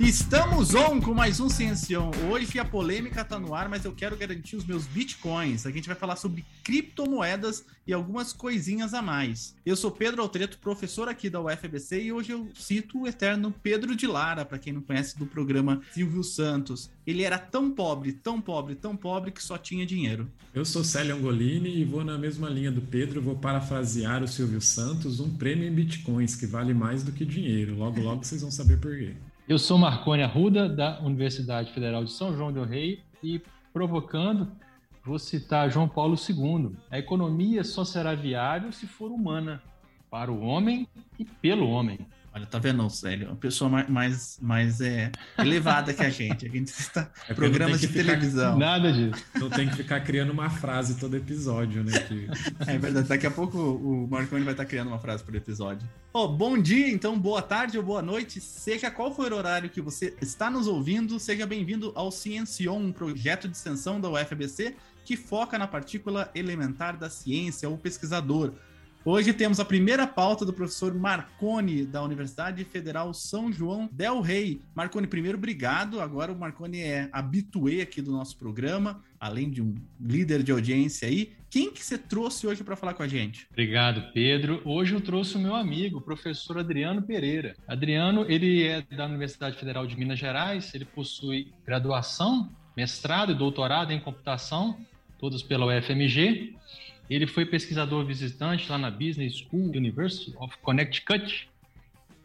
Estamos on com mais um Ciencião. Hoje a polêmica tá no ar, mas eu quero garantir os meus bitcoins. Aqui a gente vai falar sobre criptomoedas e algumas coisinhas a mais. Eu sou Pedro Altreto, professor aqui da UFBC e hoje eu cito o eterno Pedro de Lara, para quem não conhece do programa Silvio Santos. Ele era tão pobre, tão pobre, tão pobre que só tinha dinheiro. Eu sou Célio Angolini e vou na mesma linha do Pedro, vou parafrasear o Silvio Santos, um prêmio em bitcoins que vale mais do que dinheiro. Logo, logo vocês vão saber por quê. Eu sou Marconi Arruda, da Universidade Federal de São João del Rei, e provocando, vou citar João Paulo II. A economia só será viável se for humana, para o homem e pelo homem. Olha, tá vendo, Célio? Uma pessoa mais, mais, mais é, elevada que a gente. A gente está é programas de ficar, televisão. Nada disso. Não tem que ficar criando uma frase todo episódio, né? Que... É verdade. Daqui a pouco o Marconi vai estar criando uma frase por episódio. Oh, bom dia, então, boa tarde ou boa noite. Seja qual for o horário que você está nos ouvindo, seja bem-vindo ao Ciencion, um projeto de extensão da UFBC que foca na partícula elementar da ciência, o pesquisador Hoje temos a primeira pauta do professor Marconi, da Universidade Federal São João Del Rey. Marconi, primeiro, obrigado. Agora o Marconi é habituê aqui do nosso programa, além de um líder de audiência aí. Quem que você trouxe hoje para falar com a gente? Obrigado, Pedro. Hoje eu trouxe o meu amigo, o professor Adriano Pereira. Adriano, ele é da Universidade Federal de Minas Gerais, ele possui graduação, mestrado e doutorado em computação, todos pela UFMG. Ele foi pesquisador visitante lá na Business School University of Connecticut.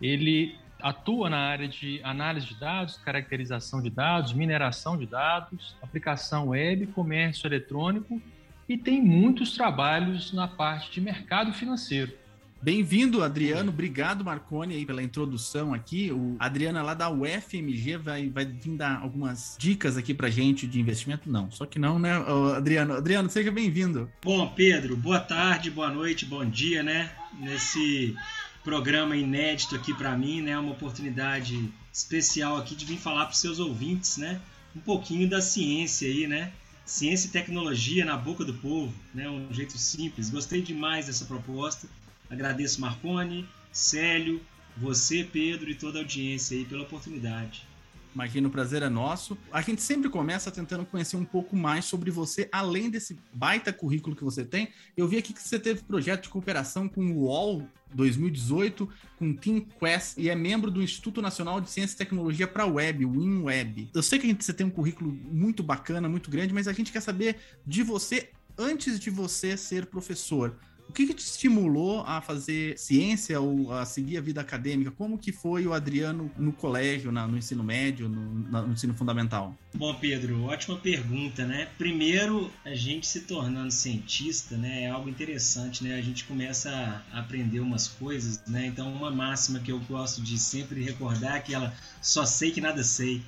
Ele atua na área de análise de dados, caracterização de dados, mineração de dados, aplicação web, comércio eletrônico e tem muitos trabalhos na parte de mercado financeiro. Bem-vindo, Adriano. Obrigado, Marconi, aí, pela introdução aqui. O Adriano lá da UFMG vai, vai vir dar algumas dicas aqui pra gente de investimento. Não, só que não, né, Adriano? Adriano, seja bem-vindo. Bom, Pedro, boa tarde, boa noite, bom dia, né? Nesse programa inédito aqui para mim, né? Uma oportunidade especial aqui de vir falar para seus ouvintes, né? Um pouquinho da ciência aí, né? Ciência e tecnologia na boca do povo, né? Um jeito simples. Gostei demais dessa proposta Agradeço Marconi, Célio, você, Pedro e toda a audiência aí pela oportunidade. Imagina, o prazer é nosso. A gente sempre começa tentando conhecer um pouco mais sobre você, além desse baita currículo que você tem. Eu vi aqui que você teve projeto de cooperação com o UOL 2018, com Team Quest e é membro do Instituto Nacional de Ciência e Tecnologia para Web, o WinWeb. Eu sei que a gente, você tem um currículo muito bacana, muito grande, mas a gente quer saber de você antes de você ser professor. O que, que, te estimulou a fazer ciência ou a seguir a vida acadêmica? Como que foi o Adriano no colégio, na, no ensino médio, no, no, ensino fundamental? Bom, Pedro, ótima pergunta, né? Primeiro, a gente se tornando cientista, né, é algo interessante, né? A gente começa a aprender umas coisas, né? Então, uma máxima que eu gosto de sempre recordar é aquela só sei que nada sei.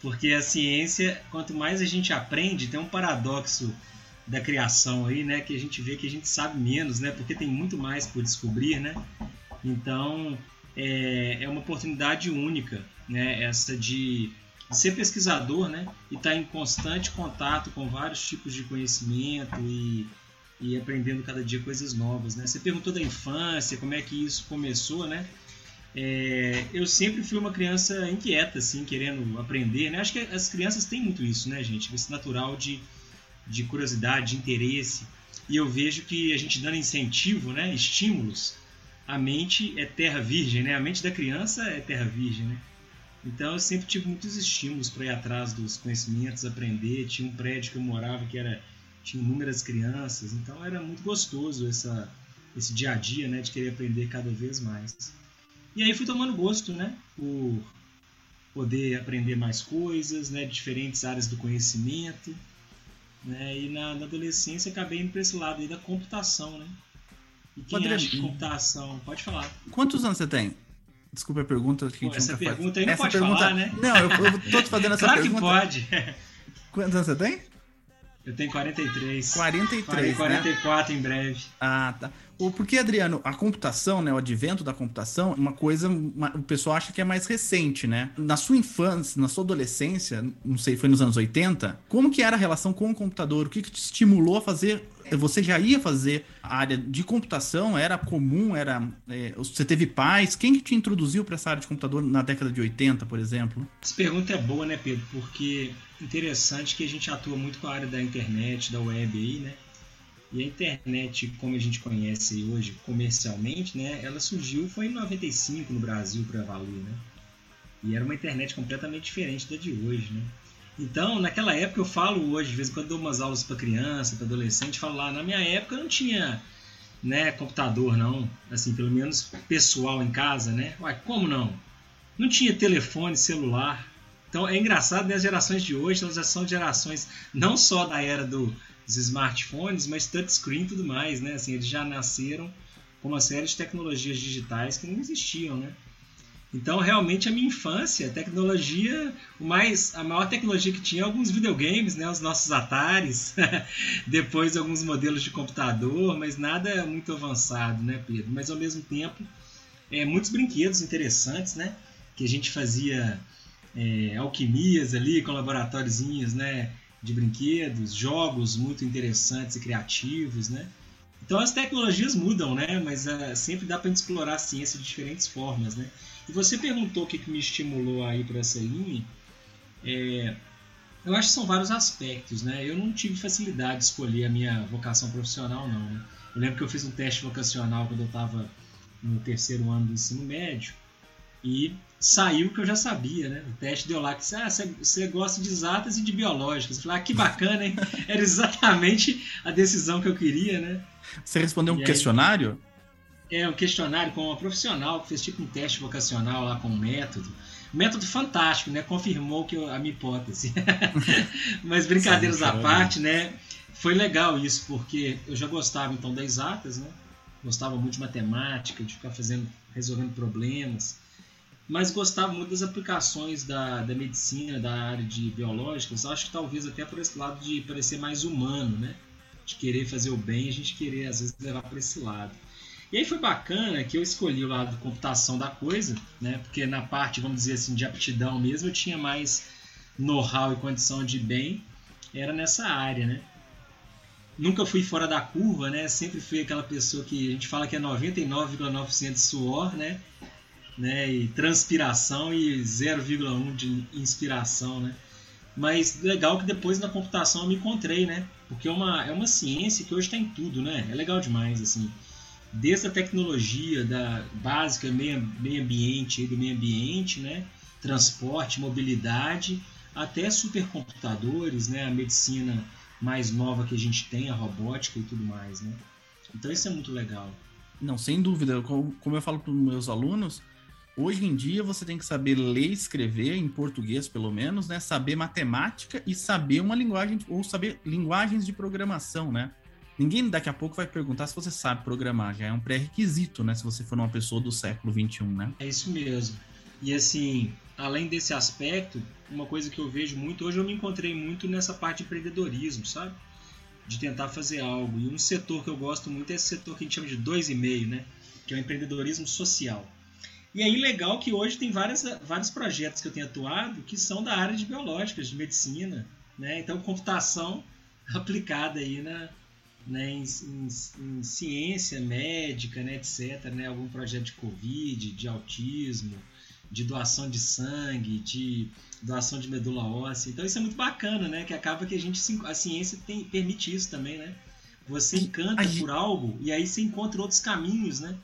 Porque a ciência, quanto mais a gente aprende, tem um paradoxo da criação aí, né? Que a gente vê que a gente sabe menos, né? Porque tem muito mais por descobrir, né? Então é, é uma oportunidade única, né? Essa de, ser pesquisador, né? E estar tá em constante contato com vários tipos de conhecimento e, e aprendendo cada dia coisas novas, né? Você perguntou da infância, como é que isso começou, né? É, eu sempre fui uma criança inquieta, assim, querendo aprender, né? Acho que as crianças têm muito isso, né, gente? Esse natural de de curiosidade, de interesse. E eu vejo que a gente dando incentivo, né, estímulos, a mente é terra virgem, né? A mente da criança é terra virgem, né? Então eu sempre tive muitos estímulos para ir atrás dos conhecimentos, aprender. Tinha um prédio que eu morava que era tinha inúmeras crianças, então era muito gostoso essa esse dia a dia, né, de querer aprender cada vez mais. E aí fui tomando gosto, né, por poder aprender mais coisas, né, diferentes áreas do conhecimento. Né? E na, na, adolescência acabei indo para esse lado aí da computação, né? E quem Padre... acha que computação... Pode falar. Quantos anos você tem? Desculpa a pergunta que Pô, a gente essa pergunta faz. aí não essa pode pergunta... falar, né? Não, eu, eu tô te fazendo essa claro pergunta. Claro que pode. Quantos anos você tem? Eu tenho 43. 43, 44 né? em breve. Ah, tá. Ou porque, Adriano, a computação, né, o advento da computação, uma coisa, uma, o pessoal acha que é mais recente, né? Na sua infância, na sua adolescência, não sei, foi nos anos 80, como que era a relação com o computador? O que, que te estimulou a fazer você já ia fazer a área de computação? Era comum? Era é, Você teve pais? Quem que te introduziu para essa área de computador na década de 80, por exemplo? Essa pergunta é boa, né, Pedro? Porque interessante que a gente atua muito com a área da internet, da web aí, né? E a internet, como a gente conhece hoje comercialmente, né, ela surgiu foi em 95 no Brasil para valer, né? E era uma internet completamente diferente da de hoje, né? Então, naquela época eu falo hoje, de vez em quando dou umas aulas para criança, para adolescente, falo lá, na minha época não tinha, né, computador não, assim, pelo menos pessoal em casa, né? Uai, como não? Não tinha telefone, celular. Então é engraçado, né, as gerações de hoje, elas já são gerações não só da era do os smartphones, mas touchscreen e tudo mais, né? Assim, eles já nasceram com uma série de tecnologias digitais que não existiam, né? Então, realmente, a minha infância, a tecnologia, o mais, a maior tecnologia que tinha, alguns videogames, né, os nossos Ataris, depois alguns modelos de computador, mas nada muito avançado, né, Pedro? Mas, ao mesmo tempo, é, muitos brinquedos interessantes, né, que a gente fazia é, alquimias ali, com laboratóriozinhos, né, de brinquedos, jogos muito interessantes e criativos, né? Então as tecnologias mudam, né? Mas uh, sempre dá para explorar a ciência de diferentes formas, né? E você perguntou o que, que me estimulou aí para essa linha. É, eu acho que são vários aspectos, né? Eu não tive facilidade de escolher a minha vocação profissional, não. Né? Eu lembro que eu fiz um teste vocacional quando eu estava no terceiro ano do ensino médio e saiu o que eu já sabia, né? O teste deu lá que ah, você gosta de exatas e de biológicas. Eu falei, ah, que bacana, hein? Era exatamente a decisão que eu queria, né? Você respondeu um e questionário? Aí, é, um questionário com uma profissional que fez tipo um teste vocacional lá com um método. Método fantástico, né? Confirmou que eu, a minha hipótese. Mas brincadeiras à parte, né? Foi legal isso, porque eu já gostava então das exatas, né? Gostava muito de matemática, de ficar fazendo, resolvendo problemas mas gostava muito das aplicações da, da medicina, da área de biológicas. Acho que talvez até por esse lado de parecer mais humano, né? De querer fazer o bem, a gente querer às vezes levar para esse lado. E aí foi bacana que eu escolhi o lado de computação da coisa, né? Porque na parte, vamos dizer assim, de aptidão mesmo, eu tinha mais know-how e condição de bem, era nessa área, né? Nunca fui fora da curva, né? Sempre fui aquela pessoa que a gente fala que é 99,9% suor, né? Né? E transpiração e 0,1 de inspiração, né? Mas legal que depois na computação eu me encontrei, né? Porque é uma, é uma ciência que hoje está em tudo, né? É legal demais, assim. Desde a tecnologia da básica, meio, meio ambiente, do meio ambiente, né? Transporte, mobilidade, até supercomputadores, né? A medicina mais nova que a gente tem, a robótica e tudo mais, né? Então isso é muito legal. Não, sem dúvida. Como eu falo para os meus alunos, Hoje em dia você tem que saber ler e escrever, em português pelo menos, né? Saber matemática e saber uma linguagem, ou saber linguagens de programação, né? Ninguém daqui a pouco vai perguntar se você sabe programar, já é um pré-requisito, né? Se você for uma pessoa do século XXI, né? É isso mesmo. E assim, além desse aspecto, uma coisa que eu vejo muito, hoje eu me encontrei muito nessa parte de empreendedorismo, sabe? De tentar fazer algo. E um setor que eu gosto muito é esse setor que a gente chama de dois e meio, né? Que é o empreendedorismo social. E aí legal que hoje tem várias, vários projetos que eu tenho atuado que são da área de biológicas, de medicina, né? Então computação aplicada aí na, né, em, em, em, ciência médica, né, etc. Né, algum projeto de Covid, de autismo, de doação de sangue, de doação de medula óssea. Então isso é muito bacana, né? Que acaba que a gente a ciência tem, permite isso também, né? Você encanta por algo e aí você encontra outros caminhos, né?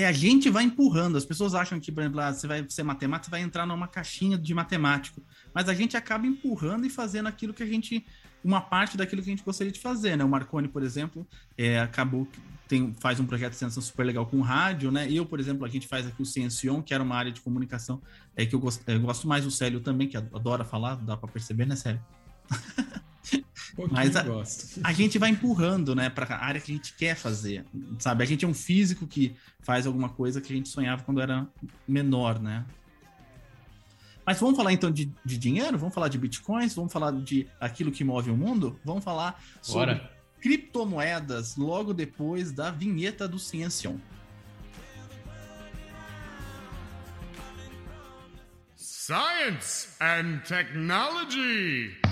É, a gente vai empurrando. As pessoas acham que, por exemplo, ah, você vai ser matemático, você vai entrar numa caixinha de matemático. Mas a gente acaba empurrando e fazendo aquilo que a gente. Uma parte daquilo que a gente gostaria de fazer, né? O Marconi, por exemplo, é, acabou. Tem, faz um projeto de extensão super legal com rádio, né? Eu, por exemplo, a gente faz aqui o Ciencion, que era uma área de comunicação é, que eu gosto, eu gosto mais do Célio também, que adora falar, dá para perceber, né, Célio? Mas a, a, gente vai empurrando, né, para a área que a gente quer fazer, sabe? A gente é um físico que faz alguma coisa que a gente sonhava quando era menor, né? Mas vamos falar então de, de dinheiro? Vamos falar de bitcoins? Vamos falar de aquilo que move o mundo? Vamos falar sobre. Bora. criptomoedas logo depois da vinheta do Ciencion. Science and Technology.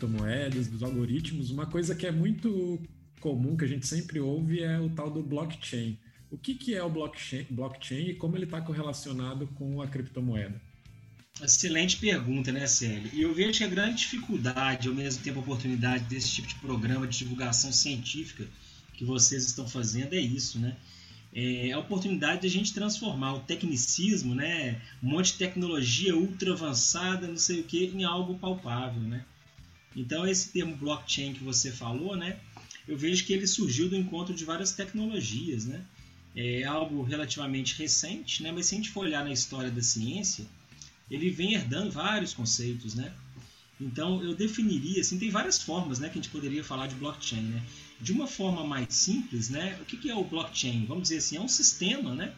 Criptomoedas, dos algoritmos, uma coisa que é muito comum, que a gente sempre ouve, é o tal do blockchain. O que, que é o blockchain, blockchain e como ele está correlacionado com a criptomoeda? Excelente pergunta, né, Célio? E eu vejo que a grande dificuldade, ao mesmo tempo oportunidade desse tipo de programa de divulgação científica que vocês estão fazendo é isso, né? É a oportunidade de a gente transformar o tecnicismo, né, um monte de tecnologia ultra avançada, não sei o que, em algo palpável, né? Então esse termo blockchain que você falou, né, eu vejo que ele surgiu do encontro de várias tecnologias, né? É algo relativamente recente, né? Mas se a gente for olhar na história da ciência, ele vem herdando vários conceitos, né? Então eu definiria, assim, tem várias formas, né, que a gente poderia falar de blockchain, né? De uma forma mais simples, né? O que é o blockchain? Vamos dizer assim, é um sistema, né?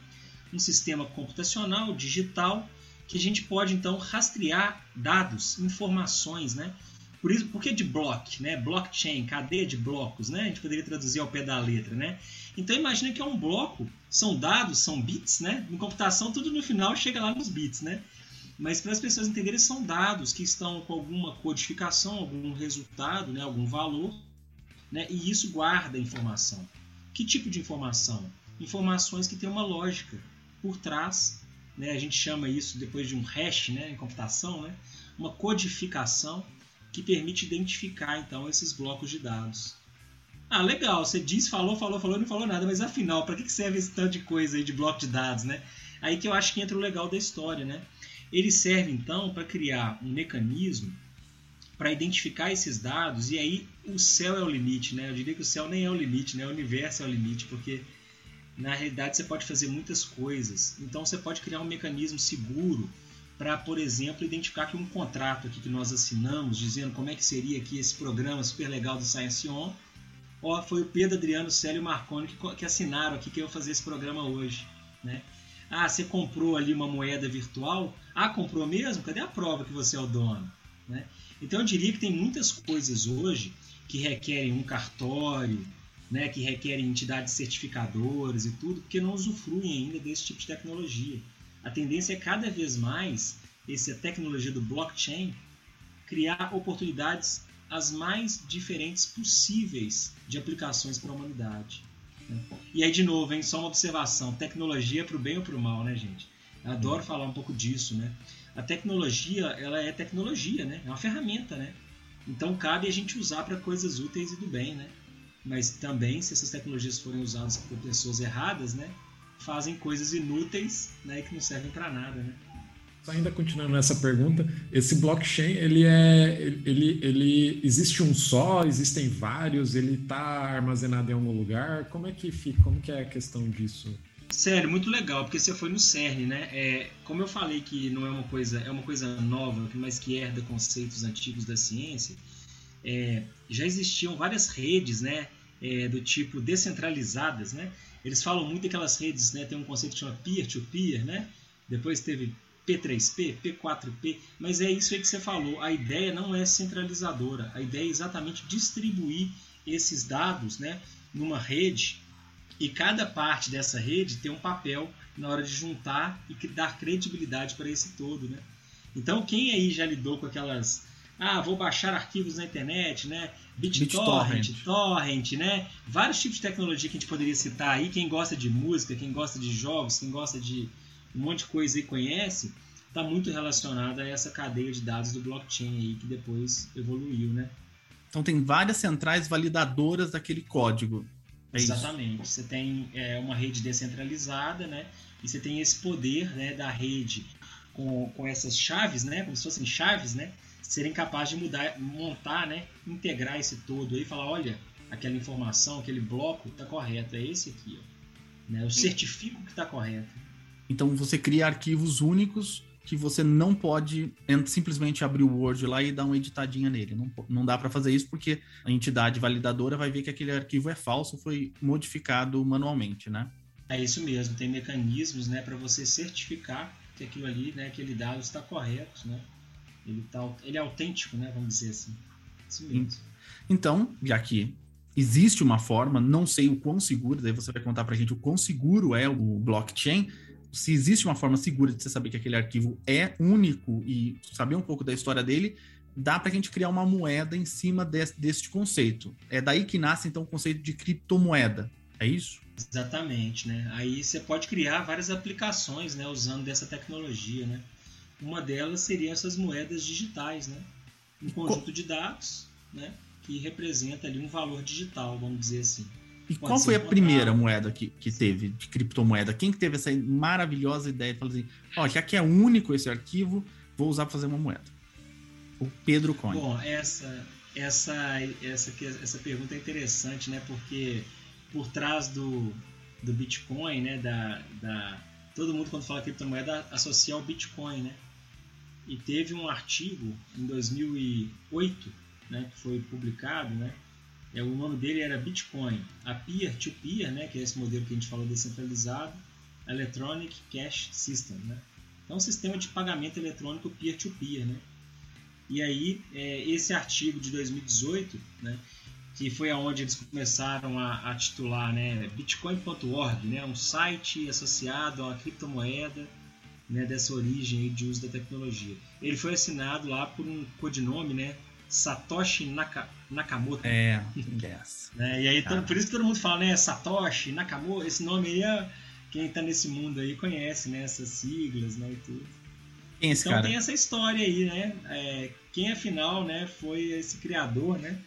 Um sistema computacional, digital, que a gente pode então rastrear dados, informações, né? Por isso, por que de block, né? Blockchain, cadeia de blocos, né? A gente poderia traduzir ao pé da letra, né? Então imagina que é um bloco, são dados, são bits, né? Em computação tudo no final chega lá nos bits, né? Mas para as pessoas entenderem, são dados que estão com alguma codificação, algum resultado, né? algum valor, né? e isso guarda informação. Que tipo de informação? Informações que têm uma lógica por trás. Né? A gente chama isso depois de um hash né? em computação, né? uma codificação que permite identificar então esses blocos de dados. Ah, legal, você disse, falou, falou, falou, não falou nada, mas afinal, para que serve esse tanto de coisa aí de bloco de dados, né? Aí que eu acho que entra o legal da história, né? Ele serve então para criar um mecanismo para identificar esses dados e aí o céu é o limite, né? Eu diria que o céu nem é o limite, né? O universo é o limite, porque na realidade você pode fazer muitas coisas. Então você pode criar um mecanismo seguro para, por exemplo, identificar que um contrato aqui que nós assinamos, dizendo como é que seria aqui esse programa super legal do Science On, ó, foi o Pedro Adriano, Célio Marconi que, que assinaram aqui que eu fazer esse programa hoje, né? Ah, você comprou ali uma moeda virtual? Ah, comprou mesmo? Cadê a prova que você é o dono? Né? Então eu diria que tem muitas coisas hoje que requerem um cartório, né, que requerem entidades certificadoras e tudo, porque não usufruem ainda desse tipo de tecnologia. A tendência é cada vez mais essa tecnologia do blockchain criar oportunidades as mais diferentes possíveis de aplicações para a humanidade. Né? E aí, de novo, hein, só uma observação: tecnologia para o bem ou para o mal, né, gente? Eu adoro falar um pouco disso, né? A tecnologia, ela é tecnologia, né? É uma ferramenta, né? Então cabe a gente usar para coisas úteis e do bem, né? Mas também, se essas tecnologias forem usadas por pessoas erradas, né? Fazem coisas inúteis, né? Que não servem para nada, né? Ainda continuando nessa pergunta, esse blockchain ele é ele, ele existe um só, existem vários, ele está armazenado em algum lugar. Como é que fica? Como que é a questão disso? Sério, muito legal, porque você foi no CERN, né? É, como eu falei que não é uma coisa, é uma coisa nova, mas que herda conceitos antigos da ciência, é, já existiam várias redes, né? É, do tipo descentralizadas, né? Eles falam muito daquelas redes, né? Tem um conceito que chama peer-to-peer, -peer, né? Depois teve P3P, P4P, mas é isso aí que você falou. A ideia não é centralizadora, a ideia é exatamente distribuir esses dados né, numa rede e cada parte dessa rede tem um papel na hora de juntar e dar credibilidade para esse todo. Né? Então, quem aí já lidou com aquelas. Ah, vou baixar arquivos na internet, né? BitTorrent. Torrent, né? Vários tipos de tecnologia que a gente poderia citar aí. Quem gosta de música, quem gosta de jogos, quem gosta de um monte de coisa aí conhece, está muito relacionada a essa cadeia de dados do blockchain aí que depois evoluiu, né? Então tem várias centrais validadoras daquele código. É Exatamente. Isso. Você tem é, uma rede descentralizada, né? E você tem esse poder né, da rede com, com essas chaves, né? Como se fossem chaves, né? Serem capazes de mudar, montar, né? Integrar esse todo aí e falar, olha, aquela informação, aquele bloco está correto, é esse aqui, ó. Né? Eu certifico que está correto. Então você cria arquivos únicos que você não pode simplesmente abrir o Word lá e dar uma editadinha nele. Não, não dá para fazer isso porque a entidade validadora vai ver que aquele arquivo é falso, foi modificado manualmente, né? É isso mesmo, tem mecanismos né, para você certificar que aquilo ali, né, aquele dado está correto, né? Ele, tá, ele é autêntico, né, vamos dizer assim. Isso mesmo. Então, já que existe uma forma, não sei o quão seguro, daí você vai contar para a gente o quão seguro é o blockchain, se existe uma forma segura de você saber que aquele arquivo é único e saber um pouco da história dele, dá para a gente criar uma moeda em cima desse, deste conceito. É daí que nasce então o conceito de criptomoeda. É isso? Exatamente, né? Aí você pode criar várias aplicações, né, usando dessa tecnologia, né? Uma delas seriam essas moedas digitais, né? Um conjunto de dados, né, que representa ali um valor digital, vamos dizer assim. E qual foi a primeira moeda que, que teve de criptomoeda? Quem que teve essa maravilhosa ideia de falar assim, ó, oh, já que é único esse arquivo, vou usar para fazer uma moeda? O Pedro Coin. Bom, essa, essa, essa, essa pergunta é interessante, né? Porque por trás do, do Bitcoin, né? Da, da, todo mundo quando fala criptomoeda associa ao Bitcoin, né? E teve um artigo em 2008, né? Que foi publicado, né? É, o nome dele era Bitcoin. A peer-to-peer, -peer, né, que é esse modelo que a gente falou descentralizado, Electronic Cash System. Né? É um sistema de pagamento eletrônico peer-to-peer. -peer, né? E aí, é, esse artigo de 2018, né, que foi aonde eles começaram a, a titular né, Bitcoin.org, né, um site associado a uma criptomoeda né, dessa origem de uso da tecnologia. Ele foi assinado lá por um codinome, né, Satoshi Naka, Nakamoto. É, yes. é e aí, ah. por isso que todo mundo fala, né? Satoshi, Nakamoto, esse nome aí, é, quem está nesse mundo aí conhece, né? Essas siglas, né? E tudo. Quem é esse então cara? tem essa história aí, né? É, quem afinal, né? Foi esse criador, né?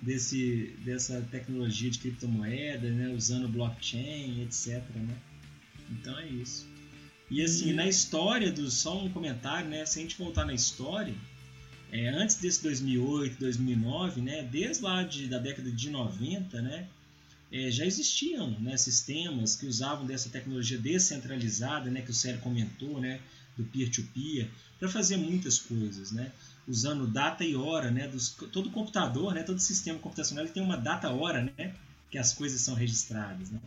Desse, dessa tecnologia de criptomoeda, né? Usando blockchain, etc, né? Então é isso. E assim, na história do... Só um comentário, né? Se a gente voltar na história é, antes desse 2008, 2009, né, desde lá de, da década de 90, né, é, já existiam né, sistemas que usavam dessa tecnologia descentralizada, né, que o Sérgio comentou, né, do peer-to-peer, para fazer muitas coisas, né, usando data e hora, né, dos, todo computador, né, todo sistema computacional tem uma data-hora, né, que as coisas são registradas, né.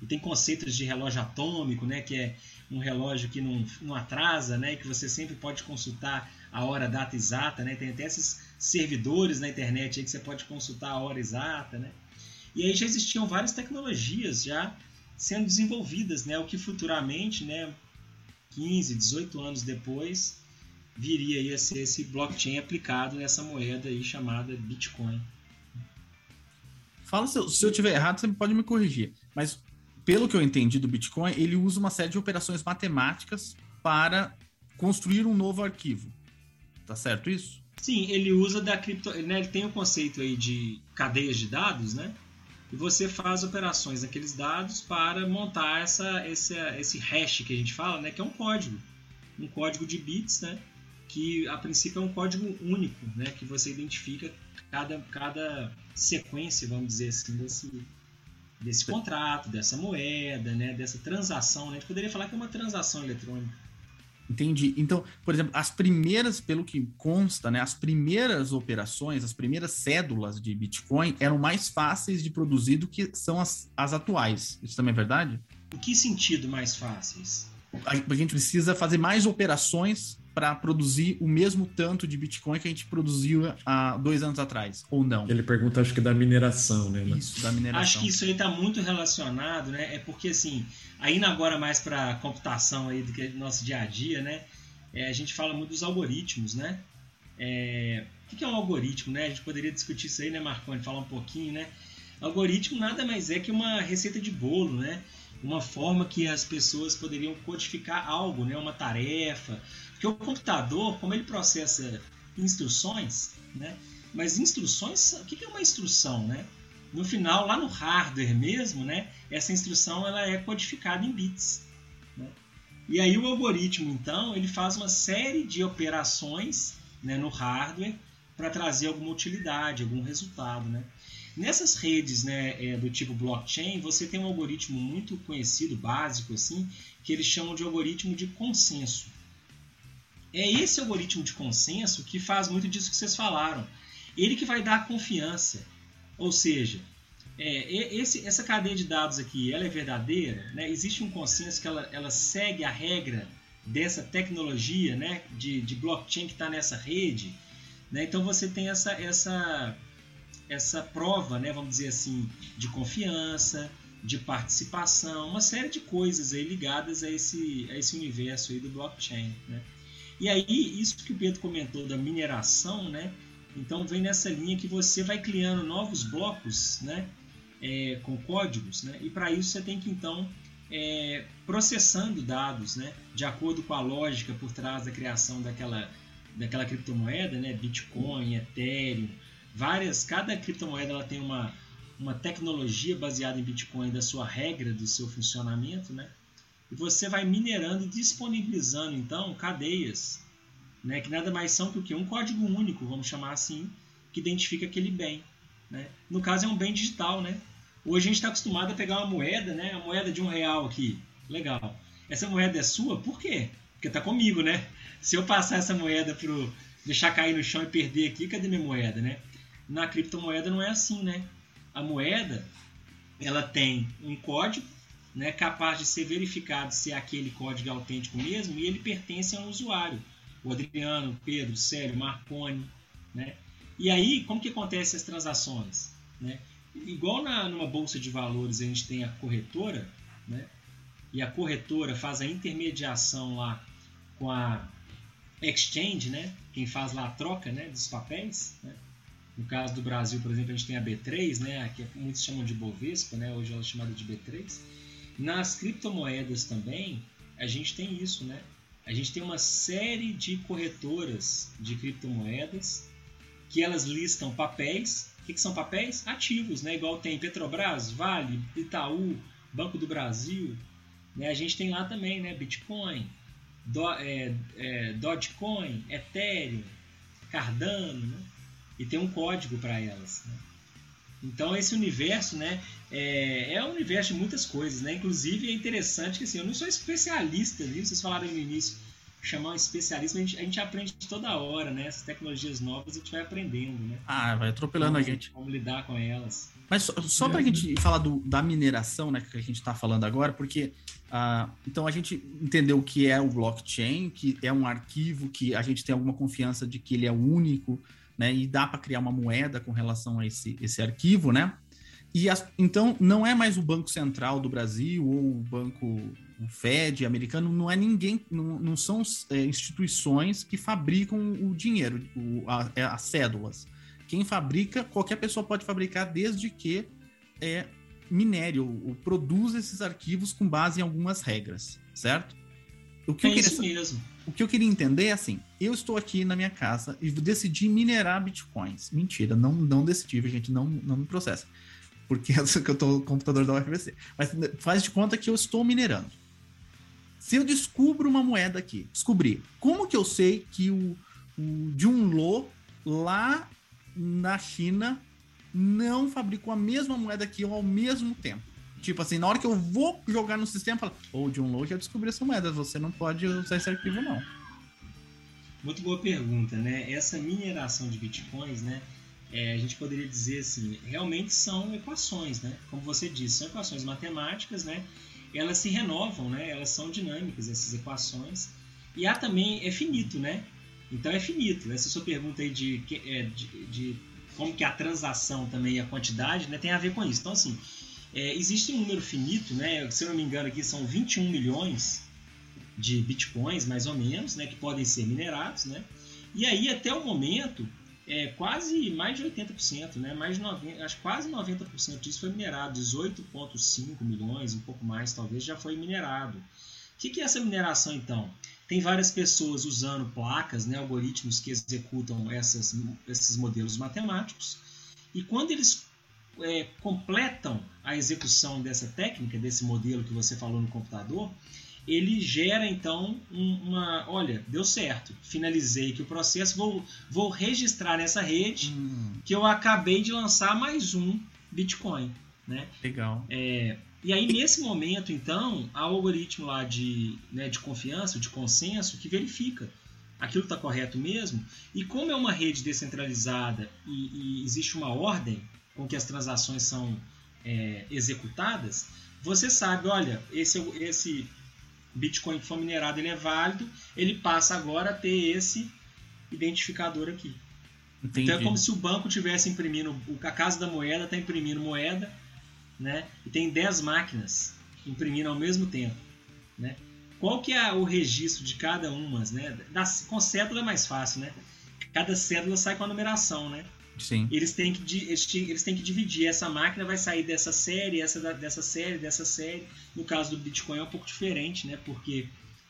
E tem conceitos de relógio atômico, né, que é um relógio que não, não atrasa, né, que você sempre pode consultar a hora, a data exata, né? Tem até esses servidores na internet aí que você pode consultar a hora exata, né? E aí já existiam várias tecnologias já sendo desenvolvidas, né? O que futuramente, né, 15, 18 anos depois, viria a ser esse blockchain aplicado nessa moeda aí chamada Bitcoin. Fala se eu, se eu tiver errado, você pode me corrigir. Mas pelo que eu entendi do Bitcoin, ele usa uma série de operações matemáticas para construir um novo arquivo. Tá certo isso? Sim, ele usa da cripto, né, ele tem o um conceito aí de cadeias de dados, né? E você faz operações naqueles dados para montar essa, esse, esse hash que a gente fala, né? Que é um código, um código de bits, né? Que a princípio é um código único, né? Que você identifica cada, cada sequência, vamos dizer assim, desse, desse contrato, dessa moeda, né? Dessa transação, né? A gente poderia falar que é uma transação eletrônica. Entendi. Então, por exemplo, as primeiras, pelo que consta, né, as primeiras operações, as primeiras cédulas de Bitcoin eram mais fáceis de produzir do que são as, as atuais. Isso também é verdade? Em que sentido mais fáceis? A gente precisa fazer mais operações para produzir o mesmo tanto de Bitcoin que a gente produziu há dois anos atrás, ou não? Ele pergunta, acho que da mineração, né? Isso, da mineração. Acho que isso aí está muito relacionado, né? É porque, assim, ainda agora mais para computação aí do que nosso dia a dia, né? É, a gente fala muito dos algoritmos, né? É, o que é um algoritmo, né? A gente poderia discutir isso aí, né, Marconi? Falar um pouquinho, né? Algoritmo nada mais é que uma receita de bolo, né? Uma forma que as pessoas poderiam codificar algo, né? Uma tarefa, porque o computador, como ele processa instruções, né? Mas instruções, o que é uma instrução, né? No final, lá no hardware mesmo, né? Essa instrução ela é codificada em bits. Né? E aí o algoritmo, então, ele faz uma série de operações né, no hardware para trazer alguma utilidade, algum resultado, né? Nessas redes né, é, do tipo blockchain, você tem um algoritmo muito conhecido, básico, assim, que eles chamam de algoritmo de consenso. É esse algoritmo de consenso que faz muito disso que vocês falaram. Ele que vai dar confiança. Ou seja, é, esse, essa cadeia de dados aqui, ela é verdadeira? Né? Existe um consenso que ela, ela segue a regra dessa tecnologia né? de, de blockchain que está nessa rede? Né? Então você tem essa, essa, essa prova, né? vamos dizer assim, de confiança, de participação, uma série de coisas aí ligadas a esse, a esse universo aí do blockchain. Né? E aí, isso que o Pedro comentou da mineração, né? Então vem nessa linha que você vai criando novos blocos, né? É, com códigos, né? E para isso você tem que então é, processando dados, né? De acordo com a lógica por trás da criação daquela daquela criptomoeda, né? Bitcoin, Ethereum, várias. Cada criptomoeda ela tem uma uma tecnologia baseada em Bitcoin da sua regra, do seu funcionamento, né? E você vai minerando e disponibilizando então cadeias, né, que nada mais são que um código único, vamos chamar assim, que identifica aquele bem. Né? No caso é um bem digital, né? Hoje a gente está acostumado a pegar uma moeda, né? A moeda de um real aqui, legal. Essa moeda é sua? Por quê? Porque está comigo, né? Se eu passar essa moeda pro deixar cair no chão e perder aqui, cadê minha moeda, né? Na criptomoeda não é assim, né? A moeda ela tem um código né, capaz de ser verificado se aquele código é autêntico mesmo e ele pertence a um usuário. O Adriano, Pedro, Célio, Marconi. Né? E aí, como que acontecem as transações? Né? Igual na, numa bolsa de valores a gente tem a corretora, né? e a corretora faz a intermediação lá com a exchange, né? quem faz lá a troca né, dos papéis. Né? No caso do Brasil, por exemplo, a gente tem a B3, né, que muitos chamam de Bovespa, né, hoje ela é chamada de B3. Nas criptomoedas também, a gente tem isso, né? A gente tem uma série de corretoras de criptomoedas que elas listam papéis. O que, que são papéis? Ativos, né? Igual tem Petrobras, Vale, Itaú, Banco do Brasil. Né? A gente tem lá também, né? Bitcoin, Do, é, é, Dogecoin, Ethereum, Cardano, né? E tem um código para elas. Né? Então esse universo, né, é, é um universo de muitas coisas, né? Inclusive é interessante que assim, eu não sou especialista, viu? Vocês falaram no início, chamar um especialista, a gente, a gente aprende toda hora, né? Essas tecnologias novas a gente vai aprendendo, né? Ah, vai atropelando como, a gente. Como lidar com elas. Mas só, só para a gente falar do, da mineração, né, que a gente está falando agora, porque uh, então a gente entendeu o que é o blockchain, que é um arquivo que a gente tem alguma confiança de que ele é único, né? E dá para criar uma moeda com relação a esse, esse arquivo, né? E as, então não é mais o Banco Central do Brasil ou o Banco o Fed americano, não é ninguém, não, não são é, instituições que fabricam o dinheiro, o, a, é, as cédulas. Quem fabrica, qualquer pessoa pode fabricar desde que é, minere ou, produza esses arquivos com base em algumas regras, certo? O que é isso mesmo. O que eu queria entender é assim: eu estou aqui na minha casa e decidi minerar bitcoins. Mentira, não, não decidi, gente, não, não me processa. Porque é que eu estou no computador da UFBC. Mas faz de conta que eu estou minerando. Se eu descubro uma moeda aqui, descobri, como que eu sei que o, o Junlo lá na China não fabricou a mesma moeda que eu ao mesmo tempo? Tipo assim, na hora que eu vou jogar no sistema, fala, ô, oh, John Low já descobriu essa moeda, você não pode usar esse arquivo, não. Muito boa pergunta, né? Essa mineração de bitcoins, né? É, a gente poderia dizer assim, realmente são equações, né? Como você disse, são equações matemáticas, né? Elas se renovam, né? Elas são dinâmicas, essas equações. E há também, é finito, né? Então é finito. Essa sua pergunta aí de, é, de, de como que a transação também, a quantidade, né? Tem a ver com isso. Então, assim, é, existe um número finito, né? Se eu não me engano aqui, são 21 milhões de bitcoins, mais ou menos, né, que podem ser minerados, né? E aí até o momento é quase mais de 80%, né? Mais de 90, acho quase 90% disso foi minerado, 18.5 milhões, um pouco mais talvez já foi minerado. O que, que é essa mineração então? Tem várias pessoas usando placas, né, algoritmos que executam essas, esses modelos matemáticos, e quando eles é, completam a execução dessa técnica, desse modelo que você falou no computador, ele gera então uma, olha, deu certo, finalizei aqui o processo, vou, vou registrar nessa rede hum. que eu acabei de lançar mais um Bitcoin, né? Legal. É, e aí nesse momento então, há o algoritmo lá de, né, de confiança, de consenso, que verifica aquilo está correto mesmo. E como é uma rede descentralizada e, e existe uma ordem com que as transações são é, executadas, você sabe, olha, esse, esse Bitcoin que for minerado ele é válido, ele passa agora a ter esse identificador aqui. Entendi. Então é como se o banco tivesse imprimindo, a casa da moeda está imprimindo moeda, né? E tem 10 máquinas imprimindo ao mesmo tempo, né? Qual que é o registro de cada uma, né? Das, com cédula é mais fácil, né? Cada cédula sai com a numeração, né? Sim. Eles têm, que, eles, eles têm que dividir. Essa máquina vai sair dessa série, essa dessa série, dessa série. No caso do Bitcoin é um pouco diferente, né? Porque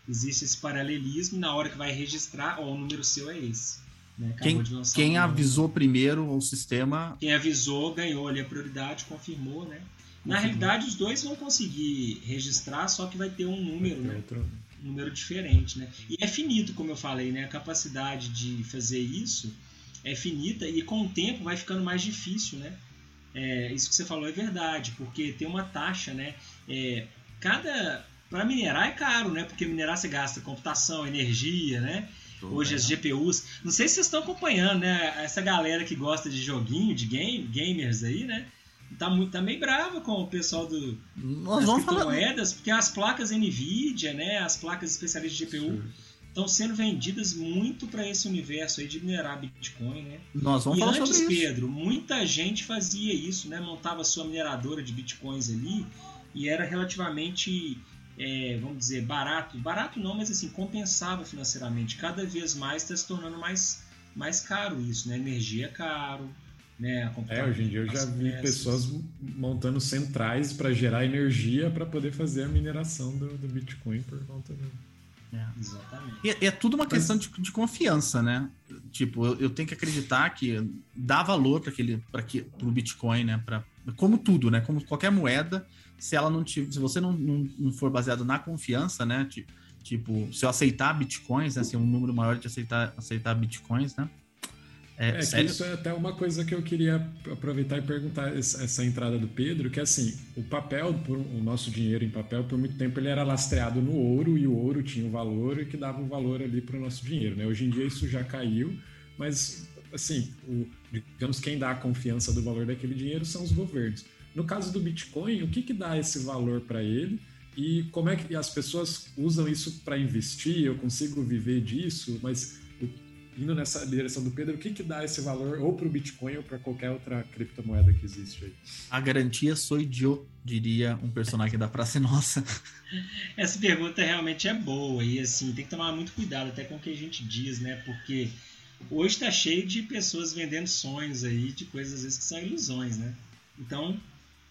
existe esse paralelismo e na hora que vai registrar, ó, o número seu é esse. Né? Quem, quem um avisou primeiro o sistema. Quem avisou ganhou ali a prioridade, confirmou, né? Na realidade, os dois vão conseguir registrar, só que vai ter um número, né? Um número diferente, né? E é finito, como eu falei, né? A capacidade de fazer isso é finita e com o tempo vai ficando mais difícil, né? É, isso que você falou é verdade, porque tem uma taxa, né? É, cada para minerar é caro, né? Porque minerar você gasta computação, energia, né? Hoje as GPUs. Não sei se vocês estão acompanhando, né? Essa galera que gosta de joguinho, de game, gamers aí, né? Tá, muito, tá meio brava com o pessoal do, Nós das vamos criptomoedas, falar... porque as placas NVIDIA, né? As placas especialistas de GPU. Sim estão sendo vendidas muito para esse universo aí de minerar Bitcoin, né? Nós vamos e falar antes, sobre Pedro, muita gente fazia isso, né? Montava sua mineradora de Bitcoins ali e era relativamente, é, vamos dizer, barato. Barato não, mas assim, compensava financeiramente. Cada vez mais está se tornando mais, mais caro isso, né? Energia é caro, né? é, hoje em dia eu já vi peças. pessoas montando centrais para gerar energia para poder fazer a mineração do, do Bitcoin por conta do é. Exatamente. E, é tudo uma questão de, de confiança, né? Tipo, eu, eu, tenho que acreditar que dá valor para aquele, para o Bitcoin, né? Pra, como tudo, né? Como qualquer moeda, se ela não tiver, se você não, não, não for baseado na confiança, né? Tipo, tipo, se eu aceitar bitcoins, né? Se é um número maior de aceitar, aceitar bitcoins, né? É, é que isso é até uma coisa que eu queria aproveitar e perguntar essa entrada do Pedro, que é assim, o papel, o nosso dinheiro em papel, por muito tempo ele era lastreado no ouro e o ouro tinha um valor e que dava um valor ali para o nosso dinheiro, né? Hoje em dia isso já caiu, mas assim, o, digamos quem dá a confiança do valor daquele dinheiro são os governos. No caso do Bitcoin, o que, que dá esse valor para ele? E como é que as pessoas usam isso para investir? Eu consigo viver disso, mas indo nessa direção do Pedro, o que, que dá esse valor ou para o Bitcoin ou para qualquer outra criptomoeda que existe aí? A garantia sou eu, diria um personagem da Praça Nossa. Essa pergunta realmente é boa e assim, tem que tomar muito cuidado até com o que a gente diz, né? Porque hoje está cheio de pessoas vendendo sonhos aí, de coisas às vezes que são ilusões, né? Então,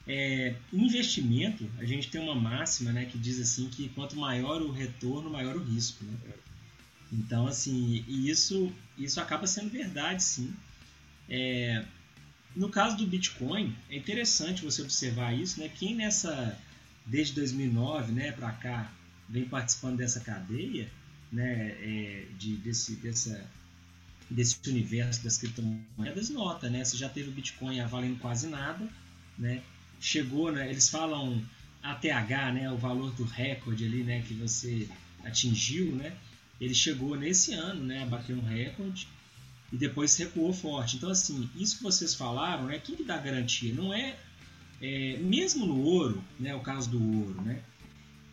é, investimento, a gente tem uma máxima né, que diz assim que quanto maior o retorno, maior o risco. Né? Então, assim, isso, isso acaba sendo verdade, sim. É, no caso do Bitcoin, é interessante você observar isso, né? Quem nessa, desde 2009, né, para cá, vem participando dessa cadeia, né, é, de, desse, dessa, desse universo das criptomoedas, nota, né? Você já teve o Bitcoin valendo quase nada, né? chegou, né? Eles falam ATH, né? O valor do recorde ali, né? Que você atingiu, né? Ele chegou nesse ano, né? A bater um recorde e depois recuou forte. Então, assim, isso que vocês falaram, né? Quem que dá garantia? Não é, é mesmo no ouro, né? O caso do ouro, né?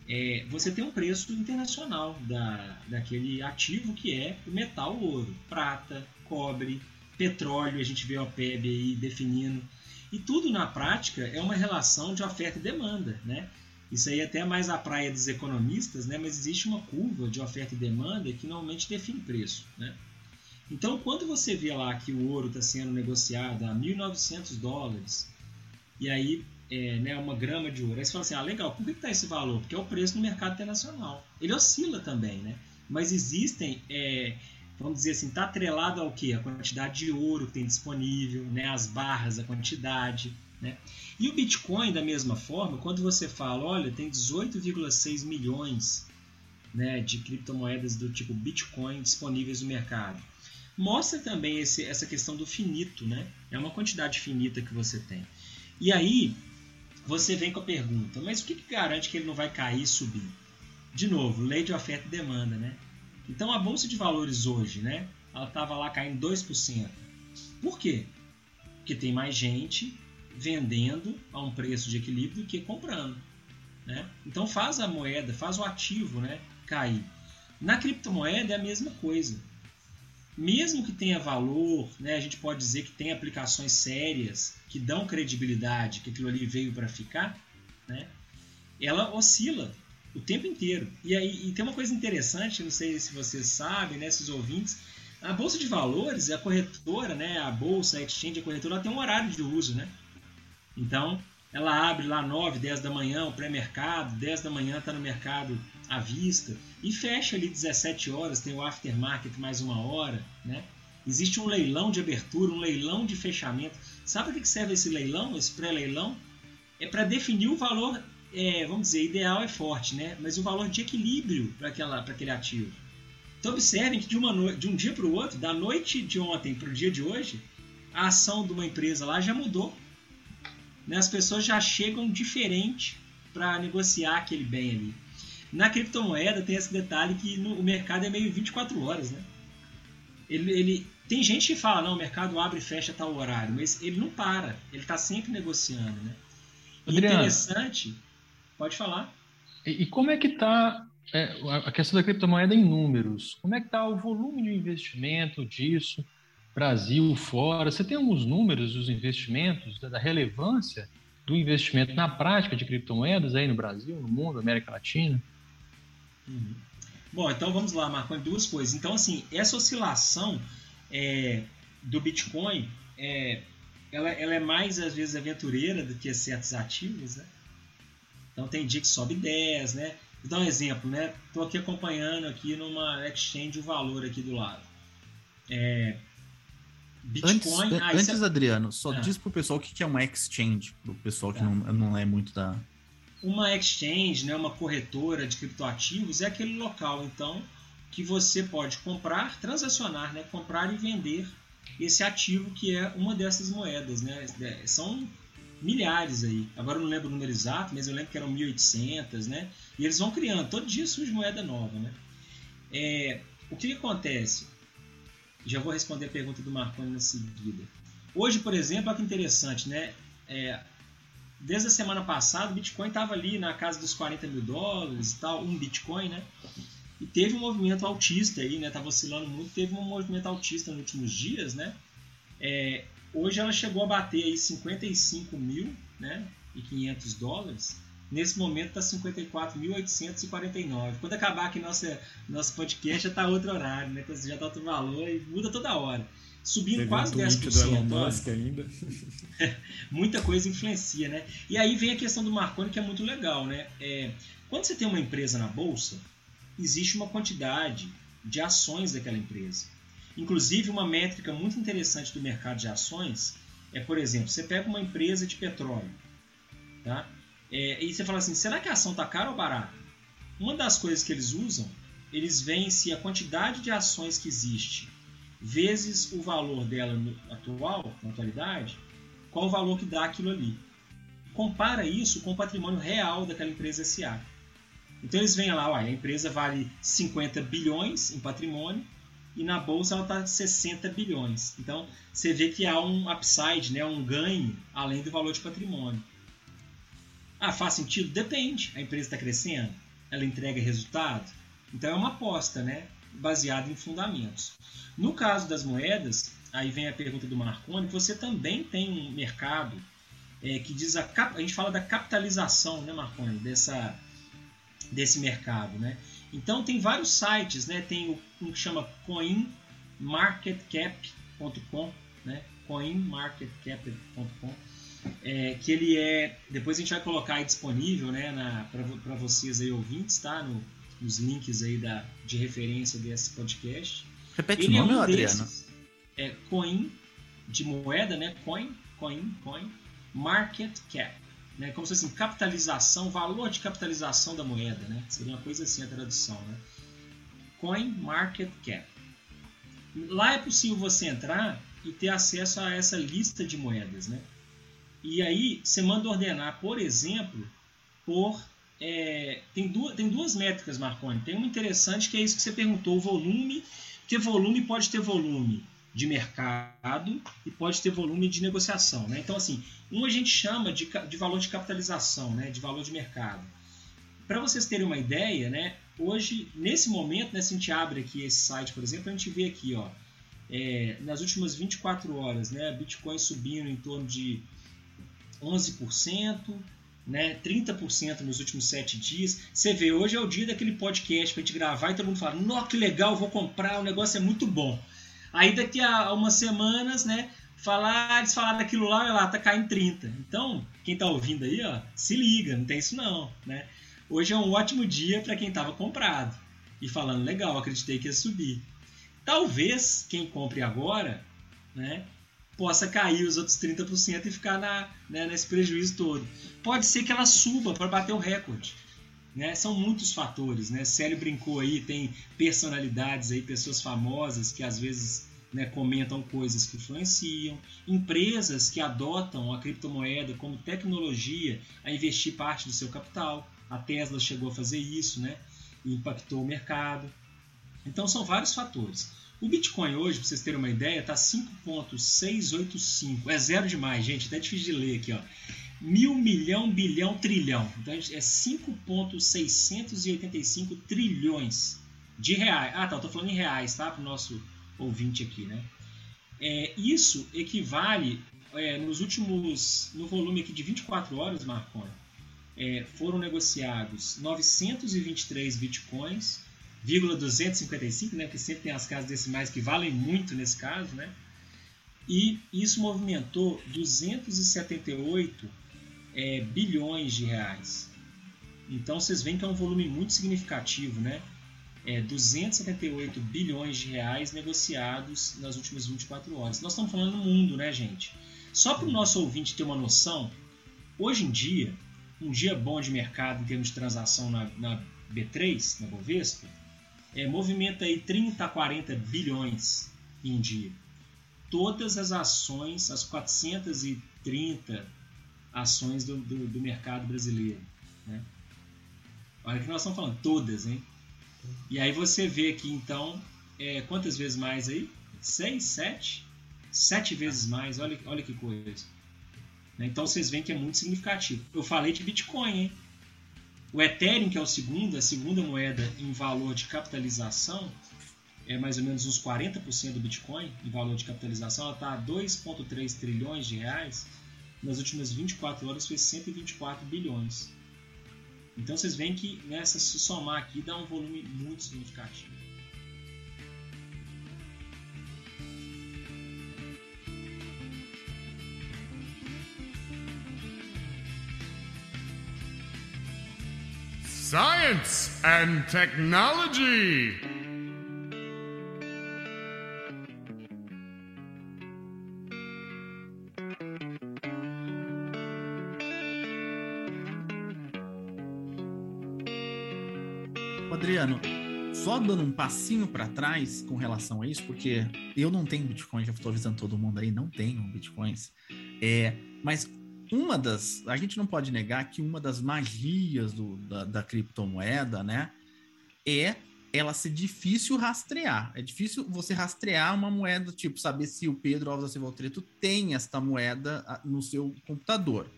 É, você tem um preço internacional da, daquele ativo que é o metal ouro, prata, cobre, petróleo, a gente vê o PEB aí definindo. E tudo na prática é uma relação de oferta e demanda, né? Isso aí é até mais a praia dos economistas, né? Mas existe uma curva de oferta e demanda que normalmente define preço, né? Então, quando você vê lá que o ouro está sendo negociado a 1.900 dólares, e aí é, né, uma grama de ouro, aí você fala assim, ah, legal, por que está esse valor? Porque é o preço no mercado internacional. Ele oscila também, né? Mas existem é, vamos dizer assim, está atrelado ao que? A quantidade de ouro que tem disponível, né? as barras, a quantidade. Né? E o Bitcoin, da mesma forma, quando você fala, olha, tem 18,6 milhões né, de criptomoedas do tipo Bitcoin disponíveis no mercado, mostra também esse, essa questão do finito, né? É uma quantidade finita que você tem. E aí você vem com a pergunta, mas o que, que garante que ele não vai cair e subir? De novo, lei de oferta e demanda, né? Então a bolsa de valores hoje, né? Ela estava lá caindo 2%. Por quê? Porque tem mais gente vendendo a um preço de equilíbrio do que comprando. Né? Então faz a moeda, faz o ativo né, cair. Na criptomoeda é a mesma coisa. Mesmo que tenha valor, né, a gente pode dizer que tem aplicações sérias que dão credibilidade, que aquilo ali veio para ficar, né, ela oscila o tempo inteiro. E aí e tem uma coisa interessante, não sei se vocês sabem, né, esses ouvintes, a bolsa de valores, a corretora, né, a bolsa, a exchange, a corretora, ela tem um horário de uso, né? Então, ela abre lá 9, 10 da manhã, o pré-mercado, 10 da manhã está no mercado à vista e fecha ali 17 horas, tem o aftermarket mais uma hora, né? Existe um leilão de abertura, um leilão de fechamento. Sabe para que serve esse leilão, esse pré-leilão? É para definir o valor é, vamos dizer, ideal é forte, né? mas o valor de equilíbrio para aquele ativo. Então observem que de, uma de um dia para o outro, da noite de ontem para o dia de hoje, a ação de uma empresa lá já mudou. Né? As pessoas já chegam diferente para negociar aquele bem ali. Na criptomoeda tem esse detalhe que no, o mercado é meio 24 horas. Né? Ele, ele, tem gente que fala, não, o mercado abre e fecha tal horário, mas ele não para, ele está sempre negociando. Né? interessante Pode falar. E, e como é que está é, a questão da criptomoeda em números? Como é que está o volume de investimento disso? Brasil, fora. Você tem alguns números dos investimentos, da relevância do investimento na prática de criptomoedas aí no Brasil, no mundo, América Latina? Uhum. Bom, então vamos lá, Marco, duas coisas. Então, assim, essa oscilação é, do Bitcoin, é, ela, ela, é mais, às vezes, aventureira do que certos ativos, né? Então tem dia que sobe 10, né? Vou dar um exemplo, né? Estou aqui acompanhando aqui numa exchange o valor aqui do lado. É, Bitcoin. Antes, ah, antes é... Adriano, só ah. diz pro pessoal o que é uma exchange, pro pessoal que tá. não, não é muito da. Uma exchange, né, uma corretora de criptoativos, é aquele local, então, que você pode comprar, transacionar, né, comprar e vender esse ativo que é uma dessas moedas, né? São milhares aí. Agora eu não lembro o número exato, mas eu lembro que eram 1.800, né? E eles vão criando, todo dia surge moeda nova, né? É, o que, que, acontece? Já vou responder a pergunta do Marconi na seguida. Hoje, por exemplo, olha que interessante, né? É, desde a semana passada, o Bitcoin estava ali na casa dos 40 mil dólares e tal, um Bitcoin, né? E teve um movimento altista aí, né? Tava oscilando muito, teve um movimento altista nos últimos dias, né? É, Hoje ela chegou a bater aí 55 mil, né? E 500 dólares. Nesse momento está 54.849. Quando acabar aqui nossa, nosso podcast já está outro horário, né? Já está outro valor e muda toda hora. Subindo Teve quase um 10%. Do Elon Musk ainda. Muita coisa influencia, né? E aí vem a questão do Marconi que é muito legal, né? É, quando você tem uma empresa na bolsa, existe uma quantidade de ações daquela empresa. Inclusive, uma métrica muito interessante do mercado de ações é, por exemplo, você pega uma empresa de petróleo, tá? É, e você fala assim, será que a ação está cara ou barata? Uma das coisas que eles usam, eles veem se a quantidade de ações que existe vezes o valor dela no, atual, na atualidade, qual o valor que dá aquilo ali. compara isso com o patrimônio real daquela empresa SA. Então eles veem lá, a empresa vale 50 bilhões em patrimônio e na bolsa ela está 60 bilhões. Então você vê que há um upside, né, um ganho além do valor de patrimônio. Ah, faz sentido? Depende. A empresa está crescendo, ela entrega resultado. Então é uma aposta, né, baseada em fundamentos. No caso das moedas, aí vem a pergunta do Marconi, você também tem um mercado é, que diz a, a gente fala da capitalização, né, Marconi, dessa desse mercado, né? Então tem vários sites, né? Tem um que chama coinmarketcap.com, né? coinmarketcap.com, é, que ele é, depois a gente vai colocar aí disponível, né, para vocês aí ouvintes, tá? No, nos links aí da, de referência desse podcast. Repete ele o nome, é um Adriano. Desses, é coin de moeda, né? Coin, coin, coin, market cap né? Como se assim, capitalização, valor de capitalização da moeda, né? Seria uma coisa assim a tradução, né? Coin Market Cap. Lá é possível você entrar e ter acesso a essa lista de moedas, né? E aí você manda ordenar, por exemplo, por é, tem, duas, tem duas métricas, Marconi. Tem uma interessante que é isso que você perguntou, o volume. Porque volume pode ter volume de mercado e pode ter volume de negociação. Né? Então, assim, um a gente chama de, de valor de capitalização, né? de valor de mercado. Para vocês terem uma ideia, né? hoje, nesse momento, né, se a gente abre aqui esse site, por exemplo, a gente vê aqui, ó, é, nas últimas 24 horas, né, Bitcoin subindo em torno de 11%, né, 30% nos últimos 7 dias. Você vê, hoje é o dia daquele podcast para a gente gravar e todo mundo fala, nossa, que legal, vou comprar, o negócio é muito bom. Aí daqui a umas semanas, né, falar, eles falaram daquilo lá, olha lá, tá caindo 30. Então, quem tá ouvindo aí, ó, se liga, não tem isso não, né? Hoje é um ótimo dia para quem tava comprado e falando, legal, acreditei que ia subir. Talvez quem compre agora, né, possa cair os outros 30% e ficar na, né, nesse prejuízo todo. Pode ser que ela suba para bater o recorde. Né? São muitos fatores, né? Célio brincou aí, tem personalidades aí, pessoas famosas que às vezes né, comentam coisas que influenciam, empresas que adotam a criptomoeda como tecnologia a investir parte do seu capital. A Tesla chegou a fazer isso, né? E impactou o mercado. Então são vários fatores. O Bitcoin hoje, para vocês terem uma ideia, está 5.685. É zero demais, gente. Até difícil de ler aqui, ó mil, milhão, bilhão, trilhão. Então é 5,685 trilhões de reais. Ah, tá, eu tô falando em reais, tá? Para o nosso ouvinte aqui, né? É, isso equivale, é, nos últimos, no volume aqui de 24 horas, Marconi, é, foram negociados 923 bitcoins, 255, né? Porque sempre tem as casas decimais que valem muito nesse caso, né? E isso movimentou 278 é, bilhões de reais. Então vocês veem que é um volume muito significativo, né? É 278 bilhões de reais negociados nas últimas 24 horas. Nós estamos falando no mundo, né, gente? Só para o nosso ouvinte ter uma noção, hoje em dia, um dia bom de mercado em termos de transação na, na B3, na Bovespa, é, movimenta aí 30 a 40 bilhões em dia. Todas as ações, as 430 ações do, do, do mercado brasileiro. Né? Olha que nós estamos falando, todas, hein? E aí você vê aqui, então, é, quantas vezes mais aí? Seis, sete? Sete vezes mais, olha, olha que coisa. Então vocês veem que é muito significativo. Eu falei de Bitcoin, hein? O Ethereum, que é o segundo, a segunda moeda em valor de capitalização, é mais ou menos uns 40% do Bitcoin em valor de capitalização. Ela está a 2,3 trilhões de reais nas últimas 24 horas foi 124 bilhões. Então vocês veem que nessa se somar aqui dá um volume muito significativo. Science and Technology. Adriano, só dando um passinho para trás com relação a isso, porque eu não tenho Bitcoin, já estou avisando todo mundo aí, não tenho Bitcoins. É, mas uma das. A gente não pode negar que uma das magias do, da, da criptomoeda, né? É ela ser difícil rastrear. É difícil você rastrear uma moeda, tipo, saber se o Pedro Alves da Silva Altreto tem esta moeda ah, no seu computador,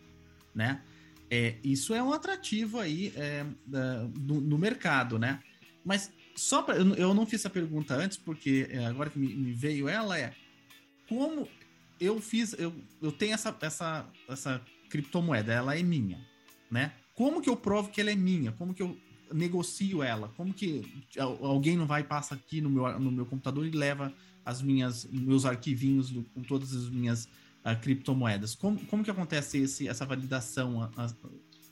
né? É, isso é um atrativo aí é, no, mercado, né? Mas só para eu, eu, não fiz essa pergunta antes, porque é, agora que me, me, veio ela é como eu fiz, eu, eu tenho essa, essa, essa criptomoeda, ela é minha, né? Como que eu provo que ela é minha? Como que eu negocio ela? Como que alguém não vai passa aqui no meu, no meu computador e leva as minhas meus arquivinhos do, com todas as minhas uh, criptomoedas? Como, como que acontece esse, essa validação?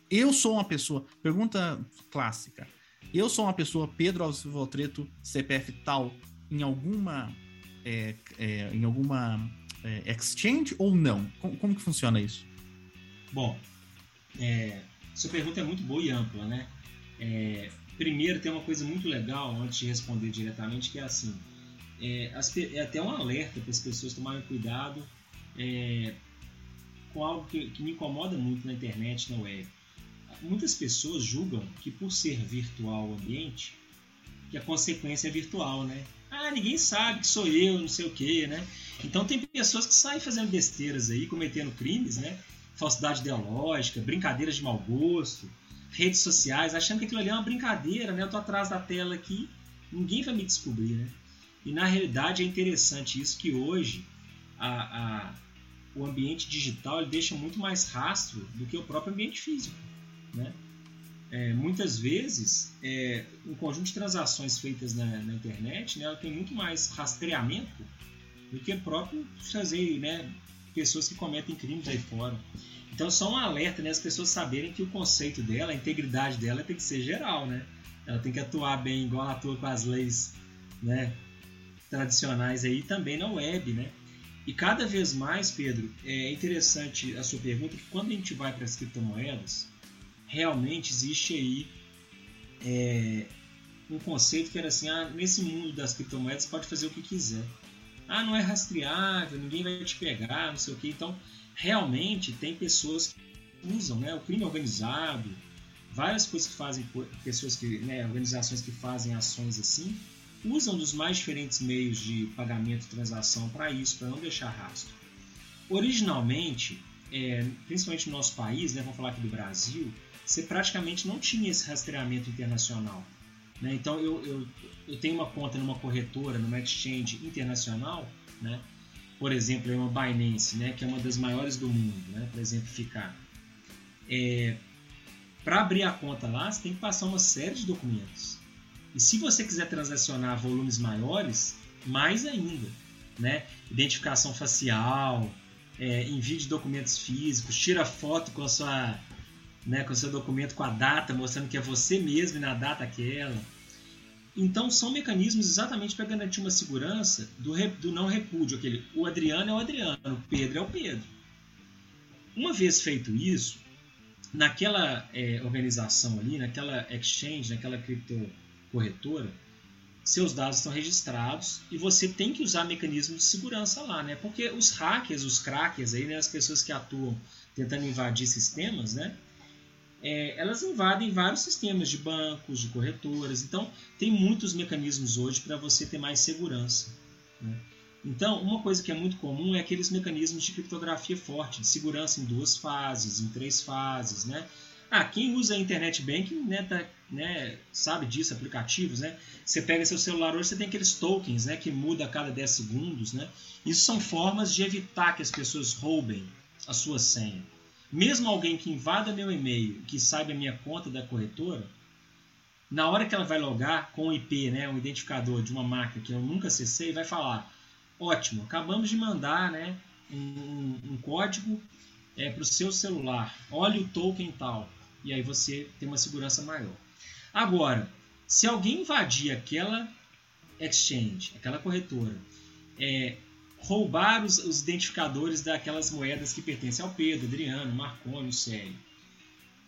Eu sou uma pessoa, pergunta clássica. Eu sou uma pessoa, Pedro Alves Valtreto, CPF tal, em alguma é, é, em alguma é, exchange ou não? Como, como, que funciona isso? Bom, é, sua pergunta é muito boa e ampla, né? É, primeiro, tem uma coisa muito legal antes de responder diretamente, que é assim: é, as, é até um alerta para as pessoas tomarem cuidado é, com algo que, que me incomoda muito na internet, na web. Muitas pessoas julgam que por ser virtual o ambiente, que a consequência é virtual, né? Ah, ninguém sabe que sou eu, não sei o que, né? Então tem pessoas que saem fazendo besteiras aí, cometendo crimes, né? Falsidade ideológica, brincadeiras de mau gosto, redes sociais, achando que aquilo ali é uma brincadeira, né? Eu tô atrás da tela aqui, ninguém vai me descobrir, né? E na realidade é interessante isso que hoje a, a, o ambiente digital ele deixa muito mais rastro do que o próprio ambiente físico, né? É, muitas vezes é, um conjunto de transações feitas na, na internet né, ela tem muito mais rastreamento do que próprio fazer né, pessoas que cometem crimes aí fora. Então, só um alerta, né? As pessoas saberem que o conceito dela, a integridade dela tem que ser geral, né? Ela tem que atuar bem, igual ela atua com as leis, né? Tradicionais aí, também na web, né? E cada vez mais, Pedro, é interessante a sua pergunta, que quando a gente vai para as criptomoedas, realmente existe aí é, um conceito que era assim, ah, nesse mundo das criptomoedas pode fazer o que quiser. Ah, não é rastreável, ninguém vai te pegar, não sei o que. Então, realmente tem pessoas que usam, né? O crime organizado, várias coisas que fazem, pessoas que, né, organizações que fazem ações assim, usam dos mais diferentes meios de pagamento e transação para isso, para não deixar rastro. Originalmente, é, principalmente no nosso país, né, vamos falar aqui do Brasil, você praticamente não tinha esse rastreamento internacional. Né? Então, eu, eu, eu tenho uma conta numa corretora, numa exchange internacional, né? por exemplo, é uma Binance, né, que é uma das maiores do mundo, né, para exemplificar. É, para abrir a conta lá, você tem que passar uma série de documentos. E se você quiser transacionar volumes maiores, mais ainda. Né? Identificação facial, é, envio de documentos físicos, tira foto com, a sua, né, com seu documento com a data, mostrando que é você mesmo na data aquela. Então são mecanismos exatamente para garantir uma segurança do, do não repúdio. Aquele, o Adriano é o Adriano, o Pedro é o Pedro. Uma vez feito isso, naquela é, organização ali, naquela exchange, naquela criptocorretora, seus dados estão registrados e você tem que usar mecanismos de segurança lá, né? Porque os hackers, os crackers aí, né, as pessoas que atuam tentando invadir sistemas, né? É, elas invadem vários sistemas de bancos, de corretoras. Então, tem muitos mecanismos hoje para você ter mais segurança. Né? Então, uma coisa que é muito comum é aqueles mecanismos de criptografia forte, de segurança em duas fases, em três fases. Né? Ah, quem usa internet banking né, tá, né, sabe disso, aplicativos. Né? Você pega seu celular hoje, você tem aqueles tokens né, que muda a cada 10 segundos. Né? Isso são formas de evitar que as pessoas roubem a sua senha. Mesmo alguém que invada meu e-mail, que saiba a minha conta da corretora, na hora que ela vai logar com o IP, né, um identificador de uma máquina que eu nunca acessei, vai falar: ótimo, acabamos de mandar né, um, um código é, para o seu celular, olha o token tal, e aí você tem uma segurança maior. Agora, se alguém invadir aquela exchange, aquela corretora, é, roubar os, os, identificadores daquelas moedas que pertencem ao Pedro, Adriano, Marconi, Célio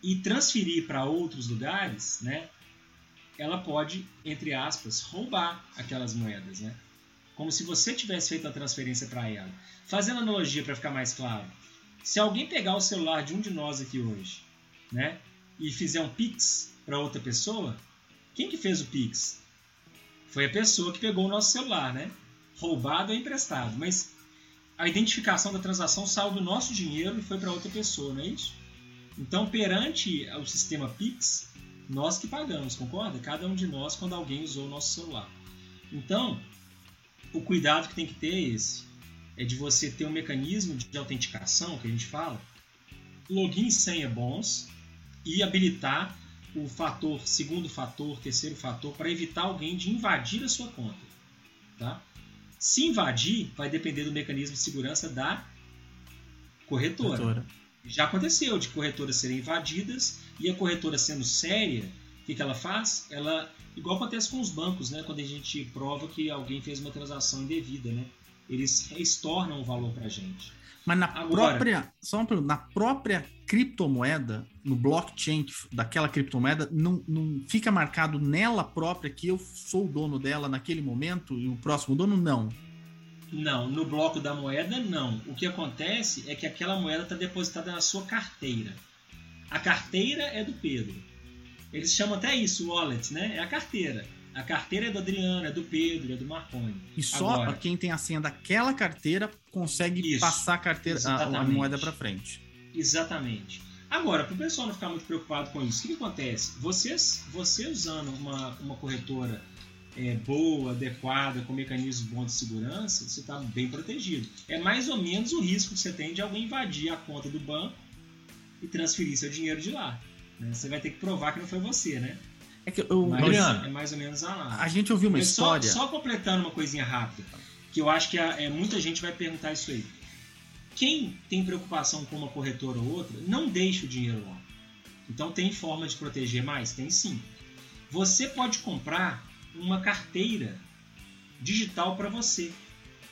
e transferir para outros lugares, né? Ela pode, entre aspas, roubar aquelas moedas, né? Como se você tivesse feito a transferência para ela. Fazendo analogia para ficar mais claro, Se alguém pegar o celular de um de nós aqui hoje, né, e fizer um pix para outra pessoa, quem que fez o pix? Foi a pessoa que pegou o nosso celular, né? Roubado ou emprestado, mas a identificação da transação saiu do nosso dinheiro e foi para outra pessoa, não é isso? Então, perante o sistema Pix, nós que pagamos, concorda? Cada um de nós quando alguém usou o nosso celular. Então, o cuidado que tem que ter é esse. É de você ter um mecanismo de autenticação, que a gente fala, login e senha bons e habilitar o fator, segundo fator, terceiro fator, para evitar alguém de invadir a sua conta. Tá? Se invadir, vai depender do mecanismo de segurança da corretora. corretora. Já aconteceu de corretoras serem invadidas e a corretora sendo séria, o que, que ela faz? Ela, igual acontece com os bancos, né? quando a gente prova que alguém fez uma transação indevida, né? eles estornam o valor para a gente. Mas na Agora, própria, só uma pergunta, na própria criptomoeda, no blockchain daquela criptomoeda, não, não fica marcado nela própria que eu sou o dono dela naquele momento e o próximo dono não. Não, no bloco da moeda não. O que acontece é que aquela moeda está depositada na sua carteira. A carteira é do Pedro. Eles chamam até isso wallet, né? É a carteira. A carteira é do Adriano, é do Pedro, é do Marconi. E só Agora, quem tem a senha daquela carteira consegue isso, passar a, carteira, a, a moeda para frente. Exatamente. Agora, para o pessoal não ficar muito preocupado com isso, o que, que acontece? Vocês, você usando uma, uma corretora é, boa, adequada, com mecanismos bons de segurança, você está bem protegido. É mais ou menos o risco que você tem de alguém invadir a conta do banco e transferir seu dinheiro de lá. Né? Você vai ter que provar que não foi você, né? É que eu, Mas, é mais ou menos a A gente ouviu uma história. Só, só, completando uma coisinha rápida, que eu acho que é, muita gente vai perguntar isso aí. Quem tem preocupação com uma corretora ou outra, não deixa o dinheiro lá. Então tem forma de proteger mais? Tem sim. Você pode comprar uma carteira digital para você,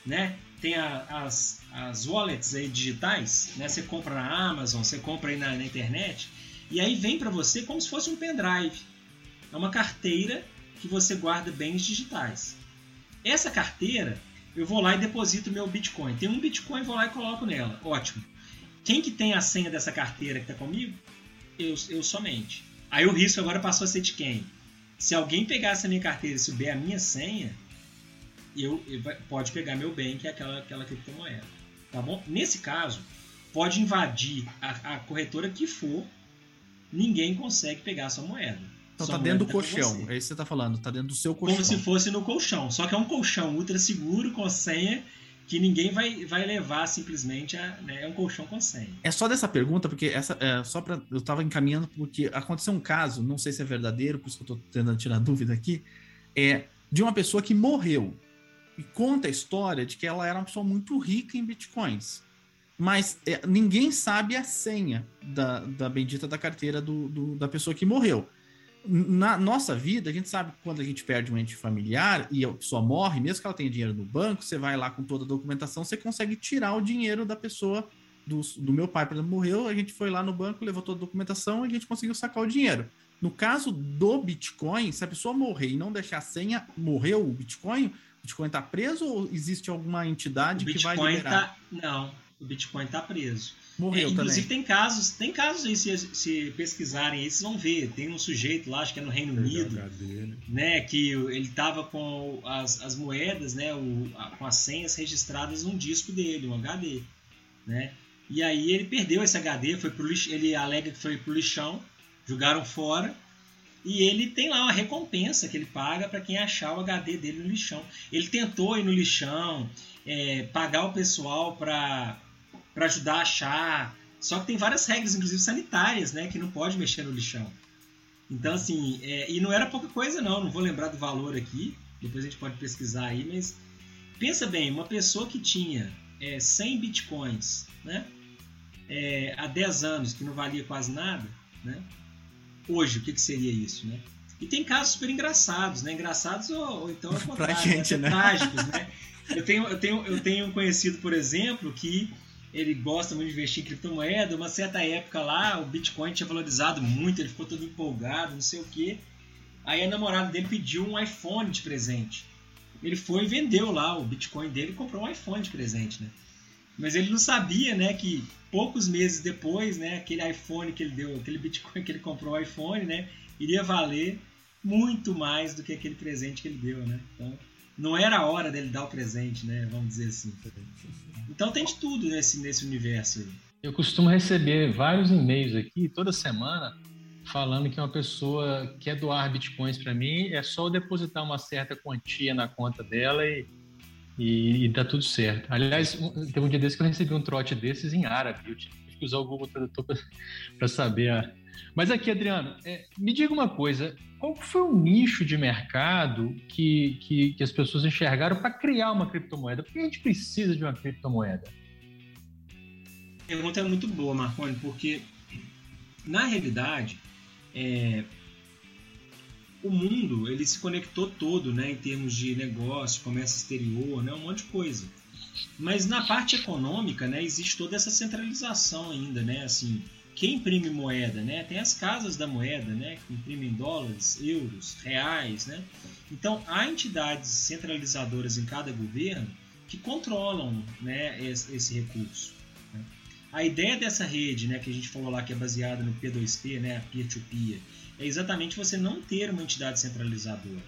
né? Tem a, as, as wallets aí digitais, né? Você compra na Amazon, você compra aí na, na internet e aí vem para você como se fosse um pendrive. É uma carteira que você guarda bens digitais. Essa carteira eu vou lá e deposito meu Bitcoin. Tem um Bitcoin, vou lá e coloco nela. Ótimo. Quem que tem a senha dessa carteira que está comigo? Eu, eu somente. Aí o risco agora passou a ser de quem? Se alguém pegar essa minha carteira e souber a minha senha, eu, eu, pode pegar meu bem, que é aquela, aquela criptomoeda. Tá bom? Nesse caso, pode invadir a, a corretora que for, ninguém consegue pegar a sua moeda. Então tá dentro do colchão, é isso que você tá falando, tá dentro do seu colchão. Como se fosse no colchão, só que é um colchão ultra seguro, com senha, que ninguém vai, vai levar simplesmente a, né, é um colchão com senha. É só dessa pergunta, porque essa é só para eu tava encaminhando porque aconteceu um caso, não sei se é verdadeiro, por isso que eu tô tentando tirar dúvida aqui, é de uma pessoa que morreu e conta a história de que ela era uma pessoa muito rica em bitcoins. Mas é, ninguém sabe a senha da, da bendita da carteira do, do, da pessoa que morreu na nossa vida, a gente sabe que quando a gente perde um ente familiar e a pessoa morre, mesmo que ela tenha dinheiro no banco, você vai lá com toda a documentação, você consegue tirar o dinheiro da pessoa. Do, do meu pai, por exemplo, morreu, a gente foi lá no banco, levou toda a documentação e a gente conseguiu sacar o dinheiro. No caso do Bitcoin, se a pessoa morrer e não deixar a senha, morreu o Bitcoin, o Bitcoin está preso ou existe alguma entidade que vai liberar? Tá, não, o Bitcoin está preso. Morreu é, inclusive também. tem casos, tem casos aí, se, se pesquisarem aí, vocês vão ver. Tem um sujeito lá, acho que é no Reino Unido, né? Que ele tava com as, as moedas, né? O, a, com as senhas registradas num disco dele, um HD, né? E aí ele perdeu esse HD, foi pro lixo, ele alega que foi pro lixão, jogaram fora. E ele tem lá uma recompensa que ele paga para quem achar o HD dele no lixão. Ele tentou ir no lixão, é, pagar o pessoal para para ajudar a achar. Só que tem várias regras, inclusive sanitárias, né? Que não pode mexer no lixão. Então, assim, é, e não era pouca coisa, não. Não vou lembrar do valor aqui. Depois a gente pode pesquisar aí, mas pensa bem, uma pessoa que tinha é, 100 bitcoins, né? É, há 10 anos, que não valia quase nada, né? Hoje, o que, que seria isso, né? E tem casos super engraçados, né? Engraçados ou, ou então ao contrário, pra gente, né? trágicos, né? Eu tenho, eu, tenho, eu tenho um conhecido, por exemplo, que ele gosta muito de investir em criptomoeda. Uma certa época lá, o Bitcoin tinha valorizado muito, ele ficou todo empolgado, não sei o que. Aí a namorada dele pediu um iPhone de presente. Ele foi e vendeu lá o Bitcoin dele e comprou um iPhone de presente, né? Mas ele não sabia, né, que poucos meses depois, né, aquele iPhone que ele deu, aquele Bitcoin que ele comprou o iPhone, né, iria valer muito mais do que aquele presente que ele deu, né? Então, não era a hora dele dar o presente, né? Vamos dizer assim. Então tem de tudo nesse, nesse universo aí. Eu costumo receber vários e-mails aqui toda semana falando que uma pessoa quer doar bitcoins para mim, é só depositar uma certa quantia na conta dela e, e, e tá tudo certo. Aliás, teve um dia desse que eu recebi um trote desses em árabe. Eu tive que usar o Google Tradutor para saber a. Mas aqui, Adriano, é, me diga uma coisa: qual foi o nicho de mercado que, que, que as pessoas enxergaram para criar uma criptomoeda? Por que a gente precisa de uma criptomoeda? A pergunta é muito boa, Marconi, porque na realidade é, o mundo ele se conectou todo, né, em termos de negócio, comércio exterior, né, um monte de coisa. Mas na parte econômica, né, existe toda essa centralização ainda, né, assim, quem imprime moeda, né? Tem as casas da moeda, né? Que imprimem dólares, euros, reais, né? Então, há entidades centralizadoras em cada governo que controlam né, esse, recurso. Né? A ideia dessa rede, né, que a gente falou lá, que é baseada no P2P, né, a peer-to-peer, -peer, é exatamente você não ter uma entidade centralizadora.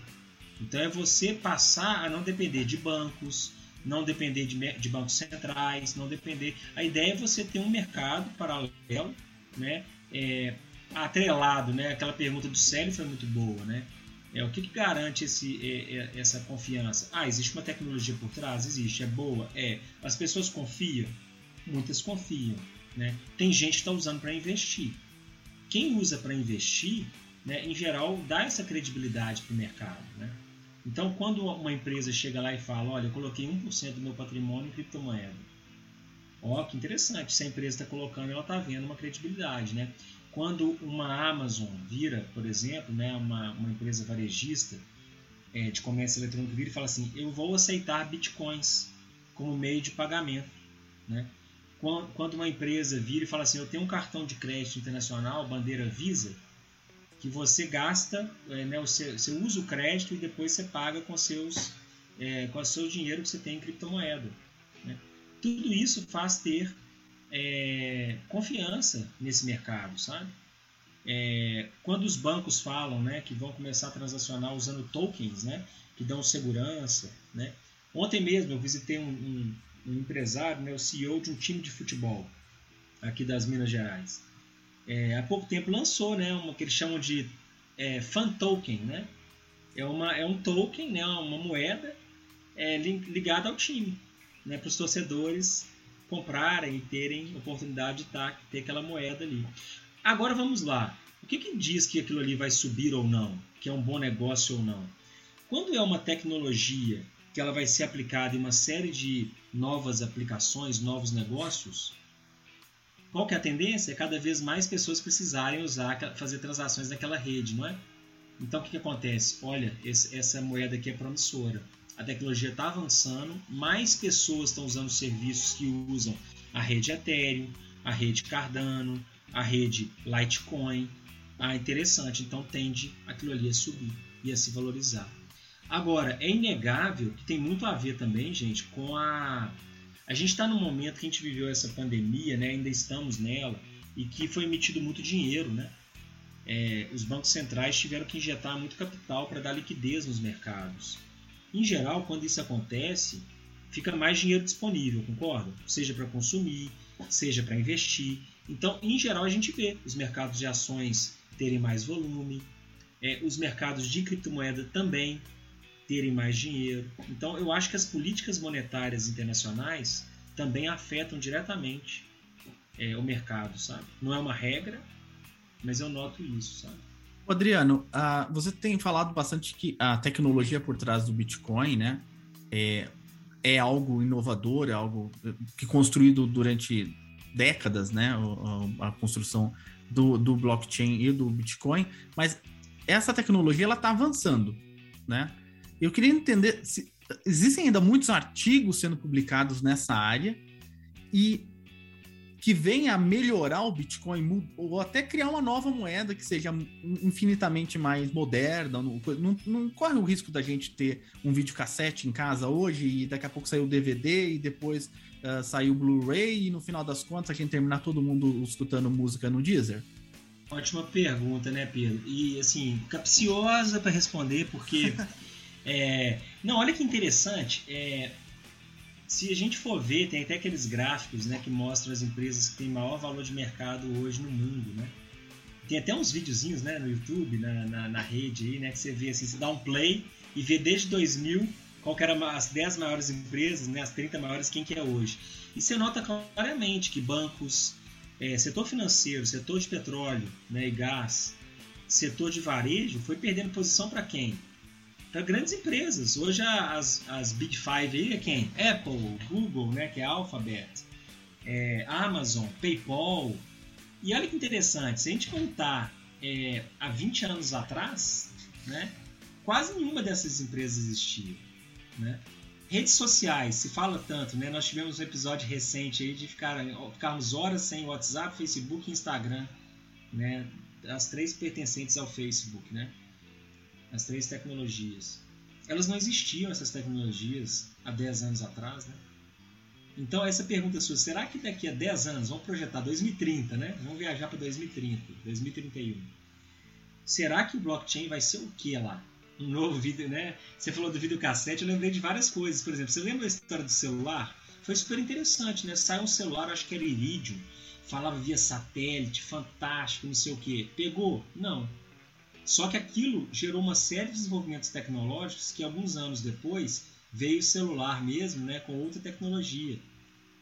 Então, é você passar a não depender de bancos, não depender de, de bancos centrais, não depender. A ideia é você ter um mercado paralelo né? É, atrelado, né? Aquela pergunta do Célio foi muito boa, né? É, o que, que garante esse, é, é, essa confiança? Ah, existe uma tecnologia por trás? Existe. É boa? É. As pessoas confiam? Muitas confiam. Né? Tem gente que está usando para investir. Quem usa para investir, né, em geral, dá essa credibilidade para o mercado. Né? Então, quando uma empresa chega lá e fala: Olha, eu coloquei 1% do meu patrimônio em criptomoeda Ó, que interessante, se a empresa está colocando, ela está vendo uma credibilidade, né? Quando uma Amazon vira, por exemplo, né, uma, uma empresa varejista é, de comércio eletrônico vira e fala assim, eu vou aceitar bitcoins como meio de pagamento, né? Quando uma empresa vira e fala assim, eu tenho um cartão de crédito internacional, bandeira Visa, que você gasta, é, né, você, você usa o crédito e depois você paga com seus é, com o seu dinheiro que você tem em criptomoeda. Tudo isso faz ter é, confiança nesse mercado, sabe? É, quando os bancos falam né, que vão começar a transacionar usando tokens, né, que dão segurança, né? Ontem mesmo eu visitei um, um, um empresário, né, o CEO de um time de futebol aqui das Minas Gerais. É, há pouco tempo lançou né, uma que eles chamam de é, fan token, né? É, uma, é um token, né, uma moeda é, ligada ao time né, para os torcedores comprarem e terem oportunidade de tá, ter aquela moeda ali. Agora vamos lá. O que, que diz que aquilo ali vai subir ou não? Que é um bom negócio ou não? Quando é uma tecnologia que ela vai ser aplicada em uma série de novas aplicações, novos negócios, qual que é a tendência? É cada vez mais pessoas precisarem usar, fazer transações naquela rede, não é? Então o que, que acontece? Olha, esse, essa moeda aqui é promissora a tecnologia está avançando, mais pessoas estão usando serviços que usam a rede Ethereum, a rede Cardano, a rede Litecoin. Ah, interessante, então tende aquilo ali a subir e a se valorizar. Agora, é inegável que tem muito a ver também, gente, com a. A gente está num momento que a gente viveu essa pandemia, né? ainda estamos nela, e que foi emitido muito dinheiro, né? É, os bancos centrais tiveram que injetar muito capital para dar liquidez nos mercados. Em geral, quando isso acontece, fica mais dinheiro disponível, concorda? Seja para consumir, seja para investir. Então, em geral, a gente vê os mercados de ações terem mais volume, é, os mercados de criptomoeda também terem mais dinheiro. Então, eu acho que as políticas monetárias internacionais também afetam diretamente é, o mercado, sabe? Não é uma regra, mas eu noto isso, sabe? Adriano, uh, você tem falado bastante que a tecnologia por trás do Bitcoin, né, é, é algo inovador, é algo que construído durante décadas, né, a, a construção do, do, blockchain e do Bitcoin, mas essa tecnologia ela está avançando, né? Eu queria entender se existem ainda muitos artigos sendo publicados nessa área e que venha a melhorar o Bitcoin ou até criar uma nova moeda que seja infinitamente mais moderna. Não, não, não corre o risco da gente ter um videocassete em casa hoje e daqui a pouco sair o DVD e depois uh, sair o Blu-ray e no final das contas a gente terminar todo mundo escutando música no Deezer? Ótima pergunta, né, Pedro? E assim, capciosa para responder, porque. é... Não, olha que interessante. É se a gente for ver, tem até aqueles gráficos né, que mostram as empresas que têm maior valor de mercado hoje no mundo, né? Tem até uns videozinhos né, no YouTube, na, na, na rede aí, né, que você vê assim, você dá um play e vê desde 2000 qual que eram as 10 maiores empresas, né, as 30 maiores, quem que é hoje. E você nota claramente que bancos, é, setor financeiro, setor de petróleo né, e gás, setor de varejo, foi perdendo posição para quem? Para grandes empresas. Hoje as, as Big Five aí é quem? Apple, Google, né, que é Alphabet, é, Amazon, PayPal. E olha que interessante, se a gente contar é, há 20 anos atrás, né, quase nenhuma dessas empresas existia. Né? Redes sociais, se fala tanto, né? Nós tivemos um episódio recente aí de ficar, ficarmos horas sem WhatsApp, Facebook e Instagram, né? As três pertencentes ao Facebook, né? As três tecnologias. Elas não existiam, essas tecnologias, há 10 anos atrás, né? Então, essa pergunta sua, será que daqui a 10 anos, vamos projetar 2030, né? Vamos viajar para 2030, 2031. Será que o blockchain vai ser o que lá? Um novo vídeo, né? Você falou do videocassete, eu lembrei de várias coisas. Por exemplo, você lembra a história do celular? Foi super interessante, né? Saiu um celular, acho que era Iridium, falava via satélite, fantástico, não sei o que. Pegou? Não. Só que aquilo gerou uma série de desenvolvimentos tecnológicos que alguns anos depois veio o celular mesmo, né, com outra tecnologia,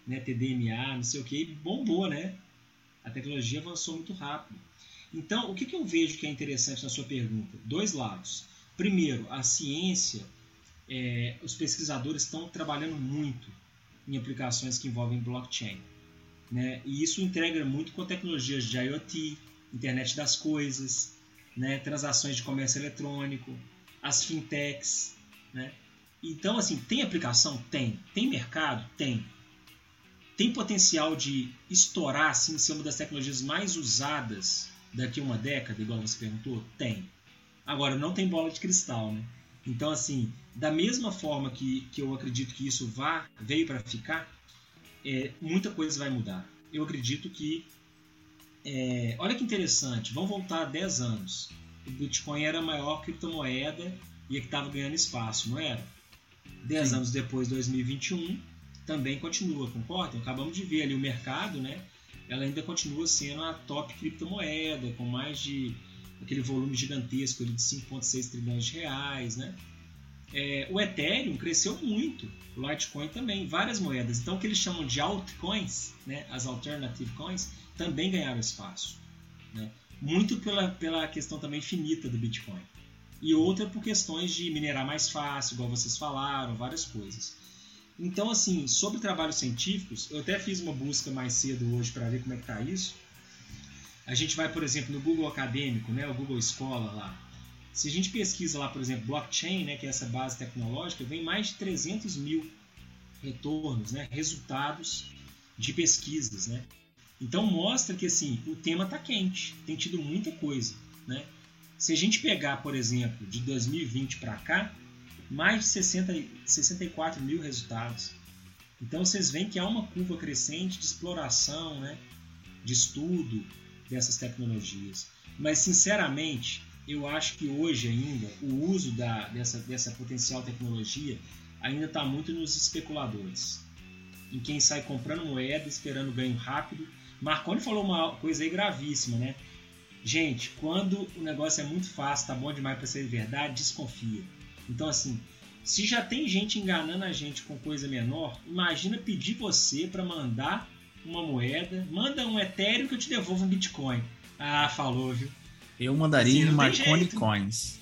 né, TDMA, não sei o que, e bombou, né? A tecnologia avançou muito rápido. Então, o que, que eu vejo que é interessante na sua pergunta? Dois lados. Primeiro, a ciência, é, os pesquisadores estão trabalhando muito em aplicações que envolvem blockchain. Né? E isso integra muito com tecnologias de IoT, internet das coisas, né, transações de comércio eletrônico, as fintechs, né? Então, assim, tem aplicação? Tem. Tem mercado? Tem. Tem potencial de estourar, assim, ser uma das tecnologias mais usadas daqui a uma década, igual você perguntou? Tem. Agora, não tem bola de cristal, né? Então, assim, da mesma forma que, que eu acredito que isso vá, veio para ficar, é, muita coisa vai mudar. Eu acredito que é, olha que interessante, vamos voltar a 10 anos. O Bitcoin era a maior criptomoeda e que estava ganhando espaço, não era? 10 Sim. anos depois, 2021, também continua, concordam? Acabamos de ver ali o mercado, né? Ela ainda continua sendo a top criptomoeda, com mais de aquele volume gigantesco de 5,6 trilhões de reais, né? É, o Ethereum cresceu muito, o Litecoin também, várias moedas. Então, o que eles chamam de altcoins, né, as alternative coins, também ganharam espaço. Né? Muito pela, pela questão também finita do Bitcoin. E outra por questões de minerar mais fácil, igual vocês falaram, várias coisas. Então, assim, sobre trabalhos científicos, eu até fiz uma busca mais cedo hoje para ver como é que está isso. A gente vai, por exemplo, no Google Acadêmico, né, o Google Escola lá. Se a gente pesquisa lá, por exemplo, blockchain, né, que é essa base tecnológica, vem mais de 300 mil retornos, né, resultados de pesquisas, né? Então mostra que assim o tema está quente, tem tido muita coisa, né? Se a gente pegar, por exemplo, de 2020 para cá, mais de 60, 64 mil resultados. Então vocês veem que há uma curva crescente de exploração, né? de estudo dessas tecnologias. Mas sinceramente, eu acho que hoje ainda o uso da, dessa, dessa potencial tecnologia ainda está muito nos especuladores, em quem sai comprando moeda, esperando ganho rápido Marconi falou uma coisa aí gravíssima, né? Gente, quando o negócio é muito fácil, tá bom demais para ser verdade, desconfia. Então, assim, se já tem gente enganando a gente com coisa menor, imagina pedir você para mandar uma moeda, manda um Ethereum que eu te devolvo um Bitcoin. Ah, falou, viu? Eu mandaria assim, em Marconi Coins.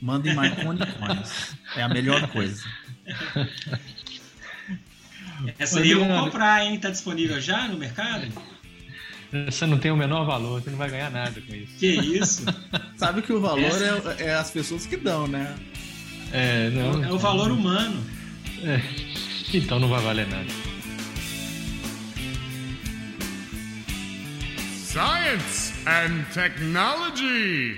Manda em Marconi Coins. É a melhor coisa. Essa aí eu vou comprar, hein? Tá disponível já no mercado? Você não tem o menor valor, você não vai ganhar nada com isso. Que isso? Sabe que o valor é, é, as pessoas que dão, né? É, não. É o valor humano. É. Então não vai valer nada. Science and Technology.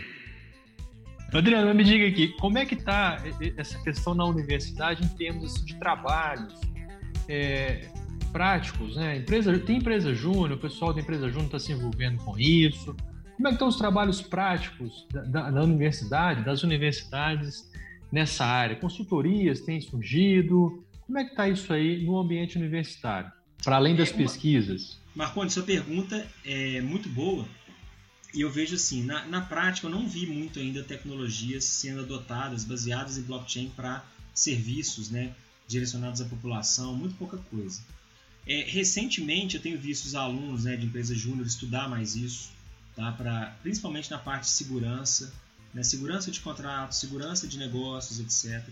Adriano, me diga aqui, como é que está essa questão na universidade em termos assim, de trabalhos é, práticos, né? Empresa, tem empresa júnior, o pessoal da empresa júnior está se envolvendo com isso. Como é que estão os trabalhos práticos da, da, da universidade, das universidades nessa área? Consultorias têm surgido? Como é que está isso aí no ambiente universitário, para além das é, pesquisas? Marconi, sua pergunta é muito boa. E eu vejo assim, na, na prática eu não vi muito ainda tecnologias sendo adotadas, baseadas em blockchain para serviços né, direcionados à população, muito pouca coisa. É, recentemente eu tenho visto os alunos né, de empresas júnior estudar mais isso, tá, pra, principalmente na parte de segurança, né, segurança de contratos, segurança de negócios, etc.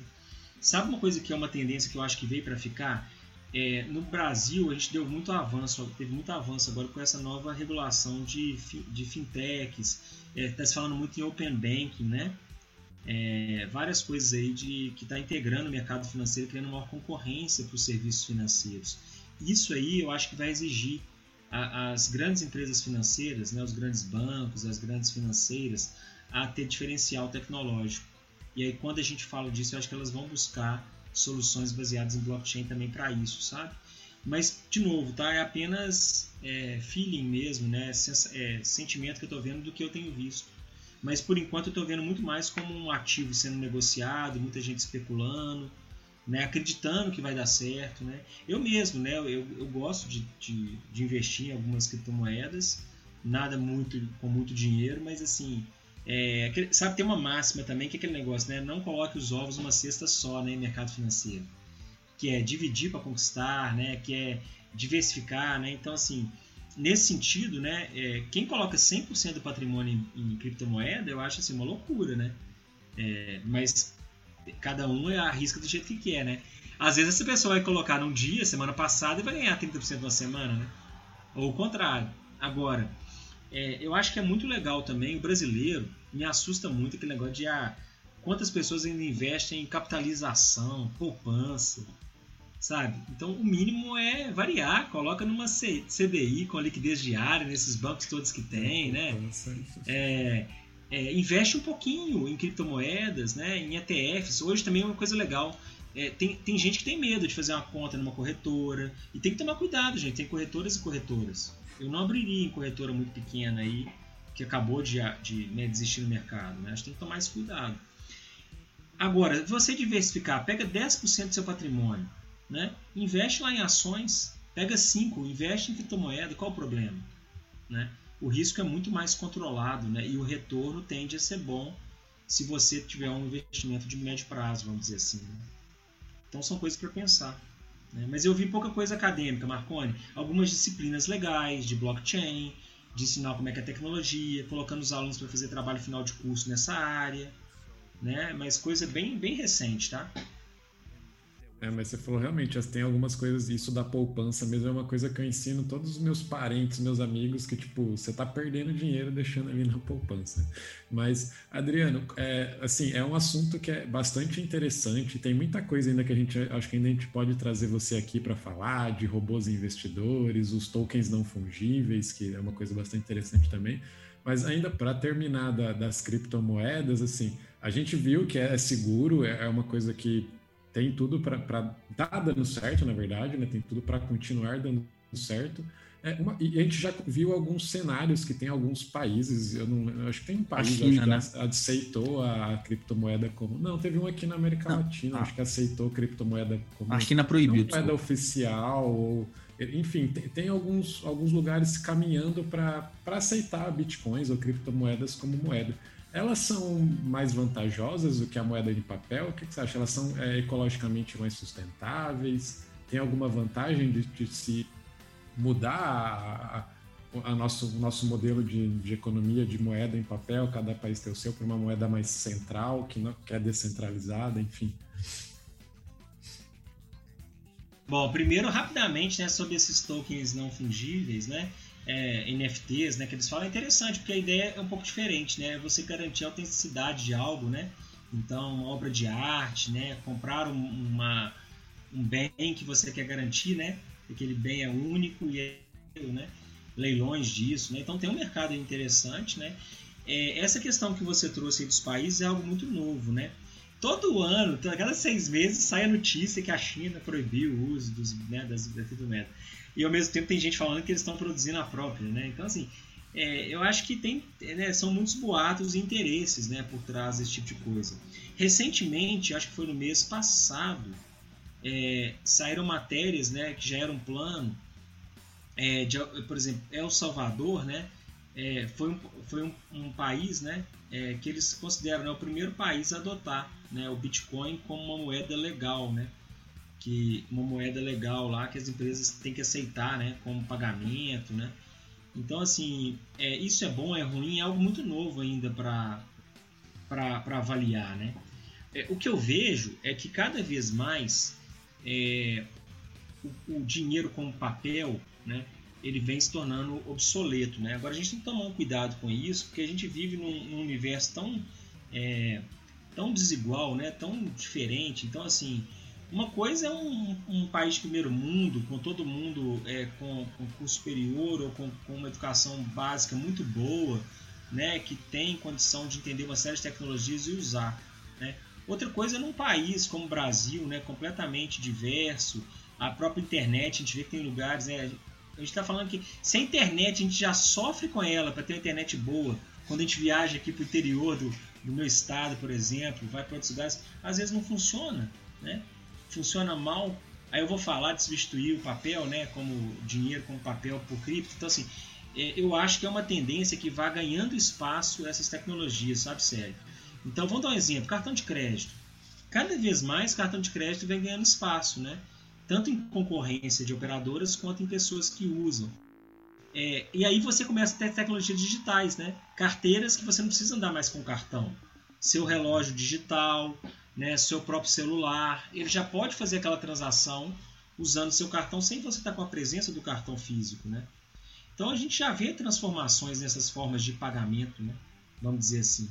Sabe uma coisa que é uma tendência que eu acho que veio para ficar? É, no Brasil, a gente deu muito avanço, teve muito avanço agora com essa nova regulação de, de fintechs. Está é, tá se falando muito em open banking, né? É, várias coisas aí de que está integrando o mercado financeiro, criando uma concorrência para os serviços financeiros. Isso aí eu acho que vai exigir a, as grandes empresas financeiras, né, os grandes bancos, as grandes financeiras, a ter diferencial tecnológico. E aí, quando a gente fala disso, eu acho que elas vão buscar soluções baseadas em blockchain também para isso, sabe? Mas, de novo, tá? É apenas é, feeling mesmo, né? É, sentimento que eu estou vendo do que eu tenho visto. Mas, por enquanto, eu estou vendo muito mais como um ativo sendo negociado, muita gente especulando, né? acreditando que vai dar certo, né? Eu mesmo, né? Eu, eu gosto de, de, de investir em algumas criptomoedas, nada muito com muito dinheiro, mas assim é, sabe, tem uma máxima também que é aquele negócio, né? Não coloque os ovos numa cesta só né, em mercado financeiro. Que é dividir para conquistar, né? Que é diversificar, né? Então, assim, nesse sentido, né? É, quem coloca 100% do patrimônio em, em, criptomoeda, eu acho assim, uma loucura, né? É, mas cada um arrisca do jeito que quer, né? Às vezes essa pessoa vai colocar num dia, semana passada, e vai ganhar 30% numa semana, né? Ou o contrário. Agora, é, eu acho que é muito legal também, o brasileiro, me assusta muito aquele negócio de ah, quantas pessoas ainda investem em capitalização, poupança, sabe? Então o mínimo é variar, coloca numa CDI com liquidez diária nesses bancos todos que tem, né? É, é, investe um pouquinho em criptomoedas, né? Em ETFs. Hoje também é uma coisa legal. É, tem, tem gente que tem medo de fazer uma conta numa corretora e tem que tomar cuidado, gente. Tem corretoras e corretoras. Eu não abriria em corretora muito pequena aí, que acabou de, de né, desistir do mercado. Né? Acho que tem que tomar esse cuidado. Agora, você diversificar, pega 10% do seu patrimônio, né? investe lá em ações, pega 5%, investe em criptomoeda, qual o problema? Né? O risco é muito mais controlado né? e o retorno tende a ser bom se você tiver um investimento de médio prazo, vamos dizer assim. Né? Então são coisas para pensar. Né? Mas eu vi pouca coisa acadêmica, Marconi. Algumas disciplinas legais de blockchain, de ensinar como é que é a tecnologia, colocando os alunos para fazer trabalho final de curso nessa área, né? Mas coisa bem, bem recente, tá? É, mas você falou realmente, tem algumas coisas, isso da poupança mesmo é uma coisa que eu ensino todos os meus parentes, meus amigos, que tipo, você tá perdendo dinheiro deixando ali na poupança. Mas, Adriano, é, assim, é um assunto que é bastante interessante, tem muita coisa ainda que a gente, acho que ainda a gente pode trazer você aqui para falar, de robôs investidores, os tokens não fungíveis, que é uma coisa bastante interessante também. Mas ainda para terminar da, das criptomoedas, assim, a gente viu que é seguro, é, é uma coisa que tem tudo para tá dando certo, na verdade, né? Tem tudo para continuar dando certo. É uma, e a gente já viu alguns cenários que tem alguns países, eu não eu acho que tem um país China, né? que aceitou a criptomoeda como. Não, teve um aqui na América não. Latina, ah. acho que aceitou criptomoeda como. A China proibiu. Moeda oficial, ou, enfim, tem, tem, alguns, alguns lugares caminhando para aceitar bitcoins ou criptomoedas como moeda elas são mais vantajosas do que a moeda de papel? O que, você acha? Elas são é, ecologicamente mais sustentáveis? Tem alguma vantagem de, de se mudar a, a, a nosso, o nosso modelo de, de, economia de moeda em papel, cada país ter o seu, para uma moeda mais central, que, não, que é descentralizada, enfim? Bom, primeiro, rapidamente, né, sobre esses tokens não fungíveis, né? É, NFTs, né, que eles falam, é interessante, porque a ideia é um pouco diferente, né? Você garantir a autenticidade de algo, né? Então, uma obra de arte, né? Comprar um, uma, um bem que você quer garantir, né? Aquele bem é único e é, né? leilões disso, né? Então tem um mercado interessante, né? É, essa questão que você trouxe aí dos países é algo muito novo, né? Todo ano, a cada seis meses, sai a notícia que a China proibiu o uso dos, né, das criptomoedas. E ao mesmo tempo tem gente falando que eles estão produzindo a própria, né? Então, assim, é, eu acho que tem, né, são muitos boatos e interesses né, por trás desse tipo de coisa. Recentemente, acho que foi no mês passado, é, saíram matérias né, que já eram um plano, é, de, por exemplo, El Salvador, né, é, foi, um, foi um, um país né, é, que eles consideram né, o primeiro país a adotar né, o Bitcoin como uma moeda legal, né, que uma moeda legal lá que as empresas têm que aceitar né, como pagamento, né, então, assim, é, isso é bom, é ruim, é algo muito novo ainda para avaliar, né? É, o que eu vejo é que cada vez mais é, o, o, dinheiro como papel, né, ele vem se tornando obsoleto, né? Agora a gente tem que tomar um cuidado com isso, porque a gente vive num, num universo tão, é, tão desigual, né, tão diferente. Então, assim, uma coisa é um, um, país de primeiro mundo, com todo mundo é, com, com curso superior ou com, com, uma educação básica muito boa, né, que tem condição de entender uma série de tecnologias e usar. Né? Outra coisa é num país como o Brasil, né, completamente diverso, a própria internet, a gente vê que tem lugares, né, a gente está falando que sem internet a gente já sofre com ela para ter uma internet boa. Quando a gente viaja aqui para o interior do, do meu estado, por exemplo, vai para outros lugares, às vezes não funciona, né? funciona mal, aí eu vou falar de substituir o papel, né, como dinheiro como papel por cripto. Então, assim, é, eu acho que é uma tendência que vai ganhando espaço essas tecnologias, sabe, sério. Então, vamos dar um exemplo: cartão de crédito. Cada vez mais, cartão de crédito vem ganhando espaço, né? Tanto em concorrência de operadoras quanto em pessoas que usam. É, e aí você começa a ter tecnologias digitais, né? Carteiras que você não precisa andar mais com cartão. Seu relógio digital, né, seu próprio celular, ele já pode fazer aquela transação usando seu cartão sem você estar com a presença do cartão físico, né? Então a gente já vê transformações nessas formas de pagamento, né? Vamos dizer assim.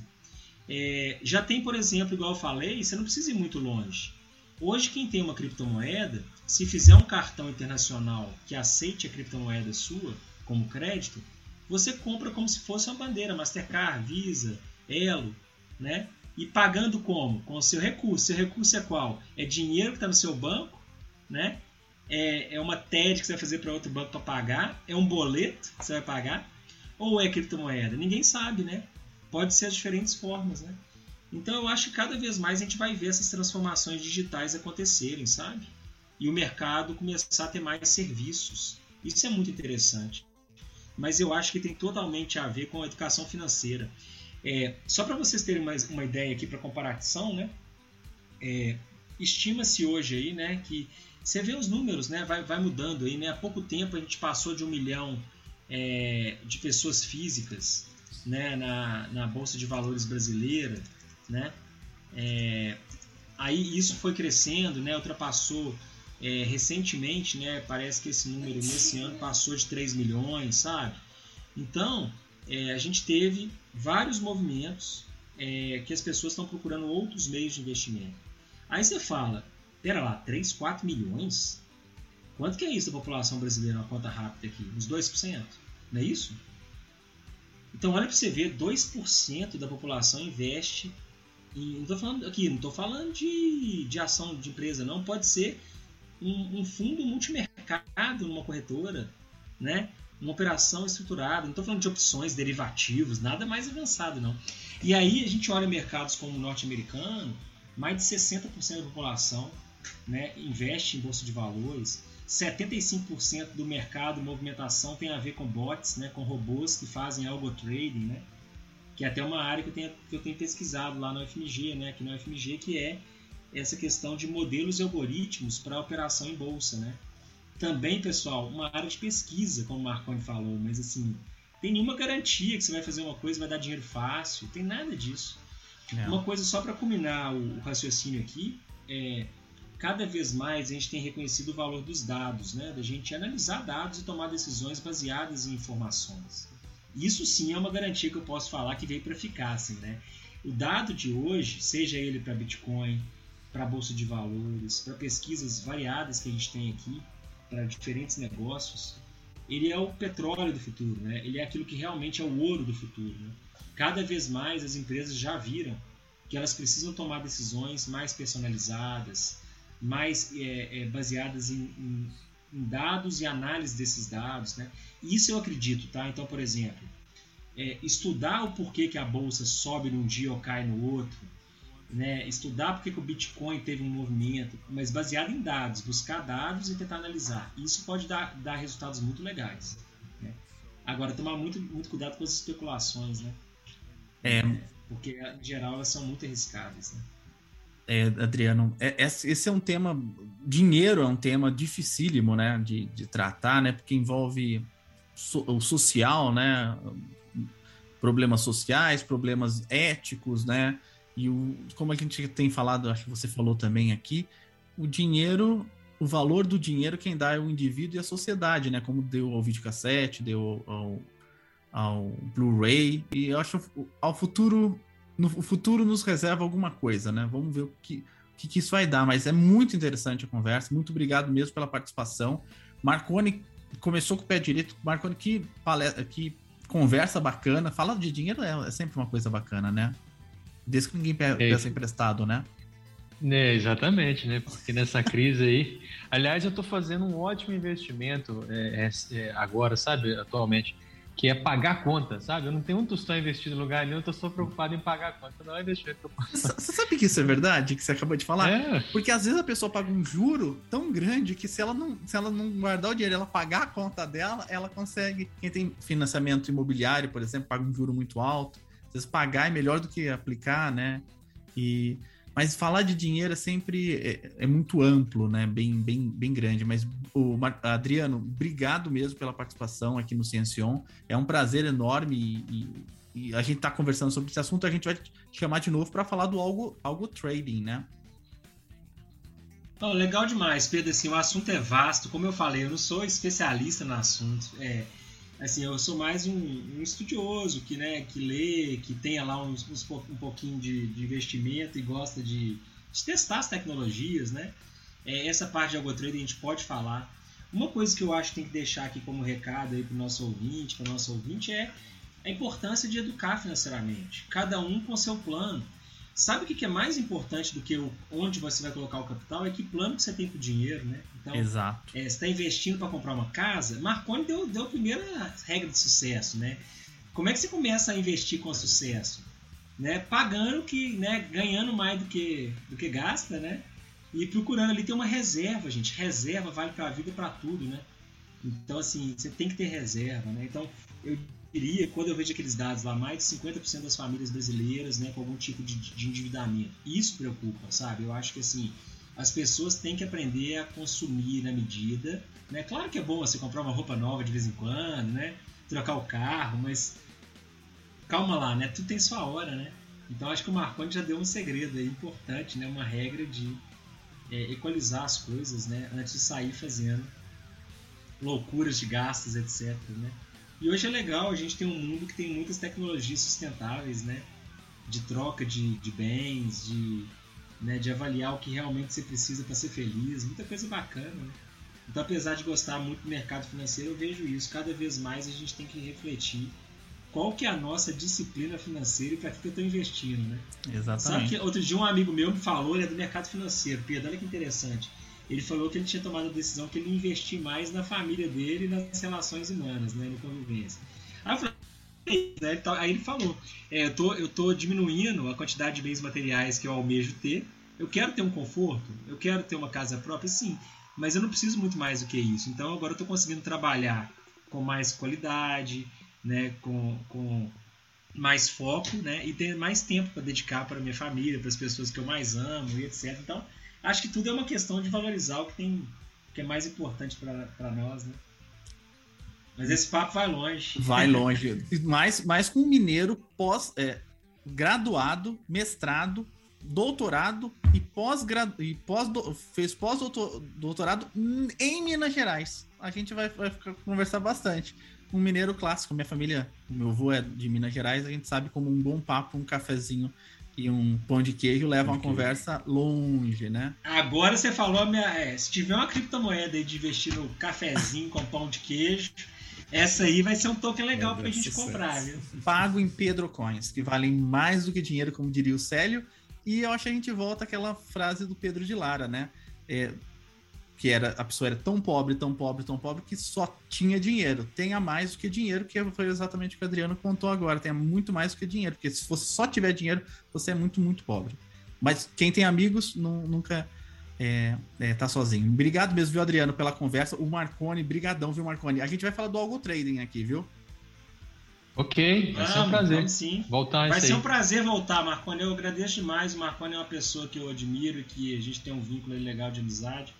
É, já tem, por exemplo, igual eu falei, você não precisa ir muito longe. Hoje, quem tem uma criptomoeda, se fizer um cartão internacional que aceite a criptomoeda sua como crédito, você compra como se fosse uma bandeira Mastercard, Visa, Elo, né? E pagando como? Com o seu recurso. Seu recurso é qual? É dinheiro que está no seu banco, né? É, é uma TED que você vai fazer para outro banco para pagar? É um boleto que você vai pagar? Ou é criptomoeda? Ninguém sabe, né? Pode ser as diferentes formas, né? Então eu acho que cada vez mais a gente vai ver essas transformações digitais acontecerem, sabe? E o mercado começar a ter mais serviços. Isso é muito interessante. Mas eu acho que tem totalmente a ver com a educação financeira. É, só para vocês terem mais uma ideia aqui para comparação, né? É, Estima-se hoje aí, né, que você vê os números, né, vai, vai mudando aí, né? Há pouco tempo a gente passou de um milhão é, de pessoas físicas, né, na, na bolsa de valores brasileira, né? É, aí isso foi crescendo, né? Ultrapassou é, recentemente, né? Parece que esse número nesse ano passou de 3 milhões, sabe? Então, é, a gente teve vários movimentos é, que as pessoas estão procurando outros meios de investimento. Aí você fala, pera lá, 3, 4 milhões? Quanto que é isso da população brasileira, uma conta rápida aqui? Uns 2%? Não é isso? Então olha para você ver, 2% da população investe em, não estou falando aqui, não estou falando de, de ação de empresa, não. Pode ser um, um fundo multimercado numa corretora, né? uma operação estruturada. Não estou falando de opções, derivativos, nada mais avançado, não. E aí a gente olha mercados como o norte-americano, mais de 60% da população né, investe em bolsa de valores. 75% do mercado movimentação tem a ver com bots, né, com robôs que fazem algo trading, né, que é até uma área que eu tenho, que eu tenho pesquisado lá no FMG, né, aqui no FMG, que é essa questão de modelos e algoritmos para operação em bolsa, né? também, pessoal, uma área de pesquisa, como o Marconi falou, mas assim, tem nenhuma garantia que você vai fazer uma coisa vai dar dinheiro fácil, tem nada disso. Não. Uma coisa só para culminar o, o, raciocínio aqui, é cada vez mais a gente tem reconhecido o valor dos dados, né? Da gente analisar dados e tomar decisões baseadas em informações. Isso sim é uma garantia que eu posso falar que veio para ficar, assim, né? O dado de hoje, seja ele para Bitcoin, para bolsa de valores, para pesquisas variadas que a gente tem aqui, para diferentes negócios, ele é o petróleo do futuro, né? Ele é aquilo que realmente é o ouro do futuro. Né? Cada vez mais as empresas já viram que elas precisam tomar decisões mais personalizadas, mais é, é, baseadas em, em, em, dados e análise desses dados, né? Isso eu acredito, tá? Então, por exemplo, é, estudar o porquê que a bolsa sobe num dia ou cai no outro, né? Estudar porque que o Bitcoin teve um movimento, mas baseado em dados, buscar dados e tentar analisar. Isso pode dar, dar resultados muito legais. Né? Agora, tomar muito, muito cuidado com as especulações, né? É, porque, em geral, elas são muito arriscadas, né? É, Adriano, é, esse é um tema. Dinheiro é um tema dificílimo, né? De, de tratar, né? Porque envolve so, o social, né? Problemas sociais, problemas éticos, né? E o, como a gente tem falado, acho que você falou também aqui, o dinheiro, o valor do dinheiro quem dá é o indivíduo e a sociedade, né? Como deu ao videocassete, deu ao, ao Blu-ray. E eu acho ao futuro, no o futuro nos reserva alguma coisa, né? Vamos ver o que, o que, que isso vai dar. Mas é muito interessante a conversa. Muito obrigado mesmo pela participação. Marconi começou com o pé direito. Marconi, que, palestra, que conversa bacana. Falar de dinheiro é, é sempre uma coisa bacana, né? Desde que ninguém é peça emprestado, né? É, exatamente, né? Porque nessa crise aí. Aliás, eu estou fazendo um ótimo investimento é, é, é, agora, sabe, atualmente, que é pagar a conta, sabe? Eu não tenho um tostão investido em lugar nenhum, eu tô só preocupado em pagar a conta. Não é investimento que eu Você sabe que isso é verdade, que você acabou de falar? É. Porque às vezes a pessoa paga um juro tão grande que se ela não, se ela não guardar o dinheiro, ela pagar a conta dela, ela consegue. Quem tem financiamento imobiliário, por exemplo, paga um juro muito alto vezes pagar é melhor do que aplicar, né? E, mas falar de dinheiro é sempre é, é, muito amplo, né? Bem, bem, bem grande. Mas o Adriano, obrigado mesmo pela participação aqui no Ciencion. É um prazer enorme e, e, e a gente está conversando sobre esse assunto. A gente vai te chamar de novo para falar do algo, algo trading, né? Oh, legal demais, Pedro. Assim, o assunto é vasto. Como eu falei, eu não sou especialista no assunto. É, assim, eu sou mais um, um, estudioso que, né, que lê, que tenha lá uns, uns um pouquinho de, de, investimento e gosta de, de, testar as tecnologias, né? É, essa parte de algotrade a gente pode falar. Uma coisa que eu acho que tem que deixar aqui como recado aí para o nosso ouvinte, para o nosso ouvinte, é a importância de educar financeiramente. Cada um com seu plano. Sabe o que é mais importante do que onde você vai colocar o capital? É que plano que você tem para o dinheiro, né? Então, Exato. É, você está investindo para comprar uma casa. Marconi deu, deu a primeira regra de sucesso, né? Como é que você começa a investir com sucesso? Né? Pagando que, né? Ganhando mais do que, do que gasta, né? E procurando ali ter uma reserva, gente. Reserva vale para a vida e para tudo, né? Então, assim, você tem que ter reserva, né? Então, eu diria, quando eu vejo aqueles dados lá, mais de 50% das famílias brasileiras né, com algum tipo de, de endividamento. Isso preocupa, sabe? Eu acho que assim, as pessoas têm que aprender a consumir na medida. Né? Claro que é bom você comprar uma roupa nova de vez em quando, né? trocar o carro, mas calma lá, né? Tudo tem sua hora, né? Então acho que o Marconi já deu um segredo aí importante, né? Uma regra de é, equalizar as coisas, né? Antes de sair fazendo loucuras de gastos, etc. Né? E hoje é legal, a gente tem um mundo que tem muitas tecnologias sustentáveis, né? De troca de, de bens, de, né, de avaliar o que realmente você precisa para ser feliz, muita coisa bacana, né? Então, apesar de gostar muito do mercado financeiro, eu vejo isso. Cada vez mais a gente tem que refletir qual que é a nossa disciplina financeira e para que eu estou investindo, né? Exatamente. Sabe que outro dia um amigo meu me falou, ele é do mercado financeiro, Pedro, olha que interessante ele falou que ele tinha tomado a decisão que ele investir mais na família dele e nas relações humanas, né, na convivência. Aí falei, né, aí ele falou, é, eu, tô, eu tô diminuindo a quantidade de bens materiais que eu almejo ter, eu quero ter um conforto, eu quero ter uma casa própria, sim, mas eu não preciso muito mais do que isso. Então agora eu estou conseguindo trabalhar com mais qualidade, né, com, com mais foco, né, e ter mais tempo para dedicar para minha família, para as pessoas que eu mais amo e etc. Então acho que tudo é uma questão de valorizar o que tem que é mais importante para nós, né? Mas esse papo vai longe. Vai longe. mais, mais com um mineiro pós é, graduado, mestrado, doutorado e pós e pós fez pós doutorado em Minas Gerais. A gente vai, vai conversar bastante. Um mineiro clássico, minha família, meu avô é de Minas Gerais, a gente sabe como um bom papo, um cafezinho e um pão de queijo levam a conversa longe, né? Agora você falou, a minha, é, se tiver uma criptomoeda aí de investir no cafezinho com pão de queijo, essa aí vai ser um token legal pra gente comprar, viu? Pago em Pedro Coins, que valem mais do que dinheiro, como diria o Célio. E eu acho que a gente volta àquela frase do Pedro de Lara, né? É, que era a pessoa era tão pobre, tão pobre, tão pobre que só tinha dinheiro. Tenha mais do que dinheiro, que foi exatamente o que o Adriano contou agora. Tenha muito mais do que dinheiro, porque se você só tiver dinheiro, você é muito, muito pobre. Mas quem tem amigos não, nunca é, é, tá sozinho. Obrigado mesmo, viu, Adriano, pela conversa. O Marconi, brigadão, viu, Marconi? A gente vai falar do Algo Trading aqui, viu? Ok, vai ser um prazer. sim. Voltar Vai ser aí. um prazer voltar, Marconi. Eu agradeço demais. O Marconi é uma pessoa que eu admiro e que a gente tem um vínculo legal de amizade.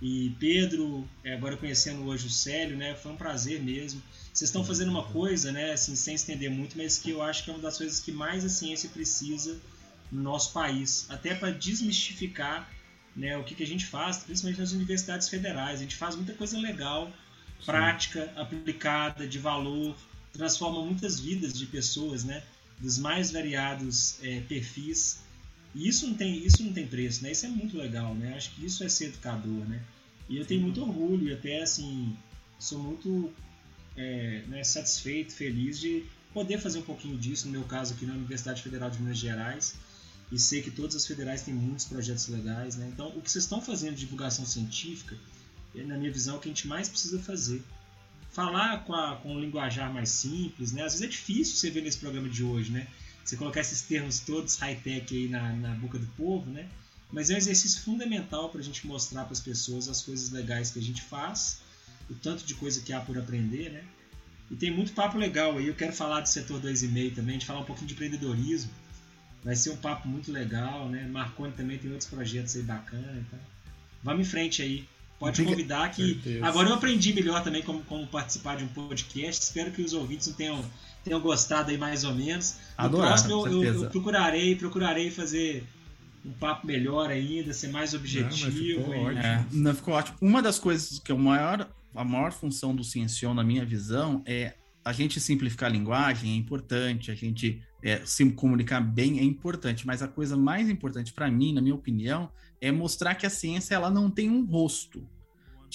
E Pedro, é, agora conhecendo hoje o Célio, né? Foi um prazer mesmo. Vocês estão fazendo uma coisa, né? Assim, sem estender muito, mas que eu acho que é uma das coisas que mais a ciência precisa no nosso país, até para desmistificar, né? O que, que a gente faz, principalmente nas universidades federais. A gente faz muita coisa legal, prática, aplicada, de valor, transforma muitas vidas de pessoas, né? Dos mais variados é, perfis. E isso não tem, isso não tem preço, né? Isso é muito legal, né? Acho que isso é ser educador, né? E eu tenho muito orgulho e até assim sou muito é, né, satisfeito, feliz de poder fazer um pouquinho disso, no meu caso aqui na Universidade Federal de Minas Gerais. E sei que todas as federais têm muitos projetos legais, né? Então, o que vocês estão fazendo de divulgação científica, é, na minha visão, é o que a gente mais precisa fazer. Falar com, a, com um linguajar mais simples, né? Às vezes é difícil você ver nesse programa de hoje, né? Você colocar esses termos todos high-tech aí na, na boca do povo, né? Mas é um exercício fundamental para a gente mostrar para as pessoas as coisas legais que a gente faz, o tanto de coisa que há por aprender, né? E tem muito papo legal aí. Eu quero falar do setor 2,5 também, a gente falar um pouquinho de empreendedorismo. Vai ser um papo muito legal, né? Marconi também tem outros projetos aí bacanas. Então. Vamos em frente aí. Pode convidar que. Agora eu aprendi melhor também como, como participar de um podcast. Espero que os ouvintes tenham, tenham gostado aí mais ou menos. No Adoraram, próximo eu, eu- eu procurarei, procurarei fazer um papo melhor ainda, ser mais objetivo. ficou e- ótimo. É, não, ficou ótimo. Uma das coisas que é o maior, a maior função do Ciencion, na minha visão, é a gente simplificar a linguagem, é importante, a gente é, se comunicar bem é importante, mas a coisa mais importante para mim, na minha opinião, é mostrar que a ciência ela não tem um rosto.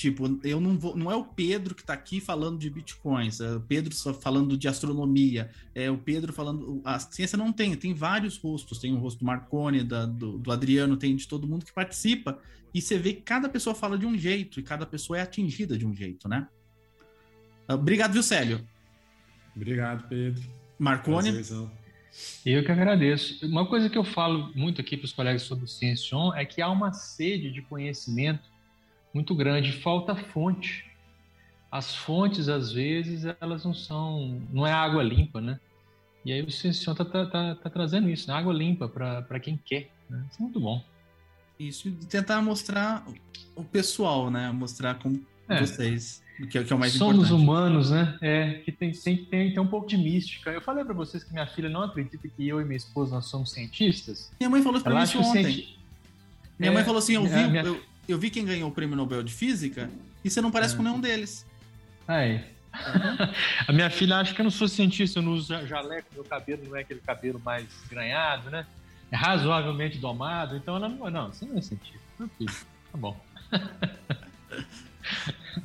Tipo, eu não vou, não é o Pedro que está aqui falando de bitcoins, é o Pedro só falando de astronomia, é o Pedro falando. A ciência não tem, tem vários rostos. Tem o rosto do Marconi, da- do, do Adriano, tem de todo mundo que participa. E você vê que cada pessoa fala de um jeito e cada pessoa é atingida de um jeito, né? Obrigado, viu, Célio? Obrigado, Pedro. Marconi. Prazerzão. Eu que agradeço. Uma coisa que eu falo muito aqui para os colegas sobre o Ciencion é que há uma sede de conhecimento muito grande, falta fonte. As fontes, às vezes, elas não são. não é água limpa, né? E aí o Ciencion está tá, tá- tá trazendo isso, né? água limpa para quem quer. Né? Isso é muito bom. Isso, e tentar mostrar o pessoal, né? Mostrar como É. vocês, que é, que é o mais Somos importante. humanos, né? É, que tem, tem, tem, tem um pouco de mística. Eu falei para vocês que minha filha não acredita que eu e minha esposa nós somos cientistas. Minha mãe falou isso pra Ela mim isso ontem. cienti- Minha É, mãe falou assim: eu vi, minha- eu, eu vi quem ganhou o prêmio Nobel de Física e você não parece É. com nenhum deles. Aí. a minha filha acha que eu não sou cientista, eu não uso ja- jaleco, meu cabelo não é aquele cabelo mais granhado, né? É razoavelmente domado, então ela não. Não, você não é cientista, meu filho. Tá bom.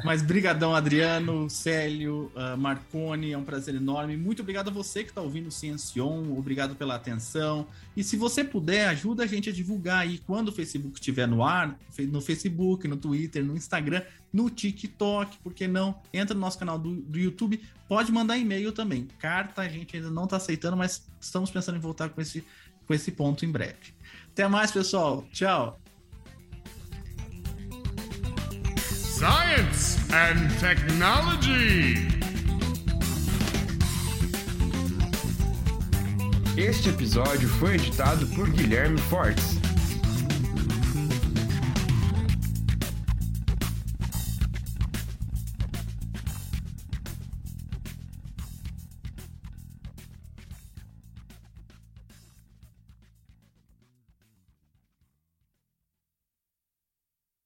Mas brigadão, Adriano, Célio, ah, Marconi, é um prazer enorme. Muito obrigado a você que está ouvindo o Ciencion, obrigado pela atenção. E se você puder, ajuda a gente a divulgar aí quando o Facebook estiver no ar, no Facebook, no Twitter, no Instagram, no TikTok, por que não? Entra no nosso canal do, do YouTube, pode mandar e-mail também. Carta a gente ainda não está aceitando, mas estamos pensando em voltar com esse, com esse ponto em breve. Até mais, pessoal. Tchau. Science and Technology. Este episódio foi editado por Guilherme Fortes.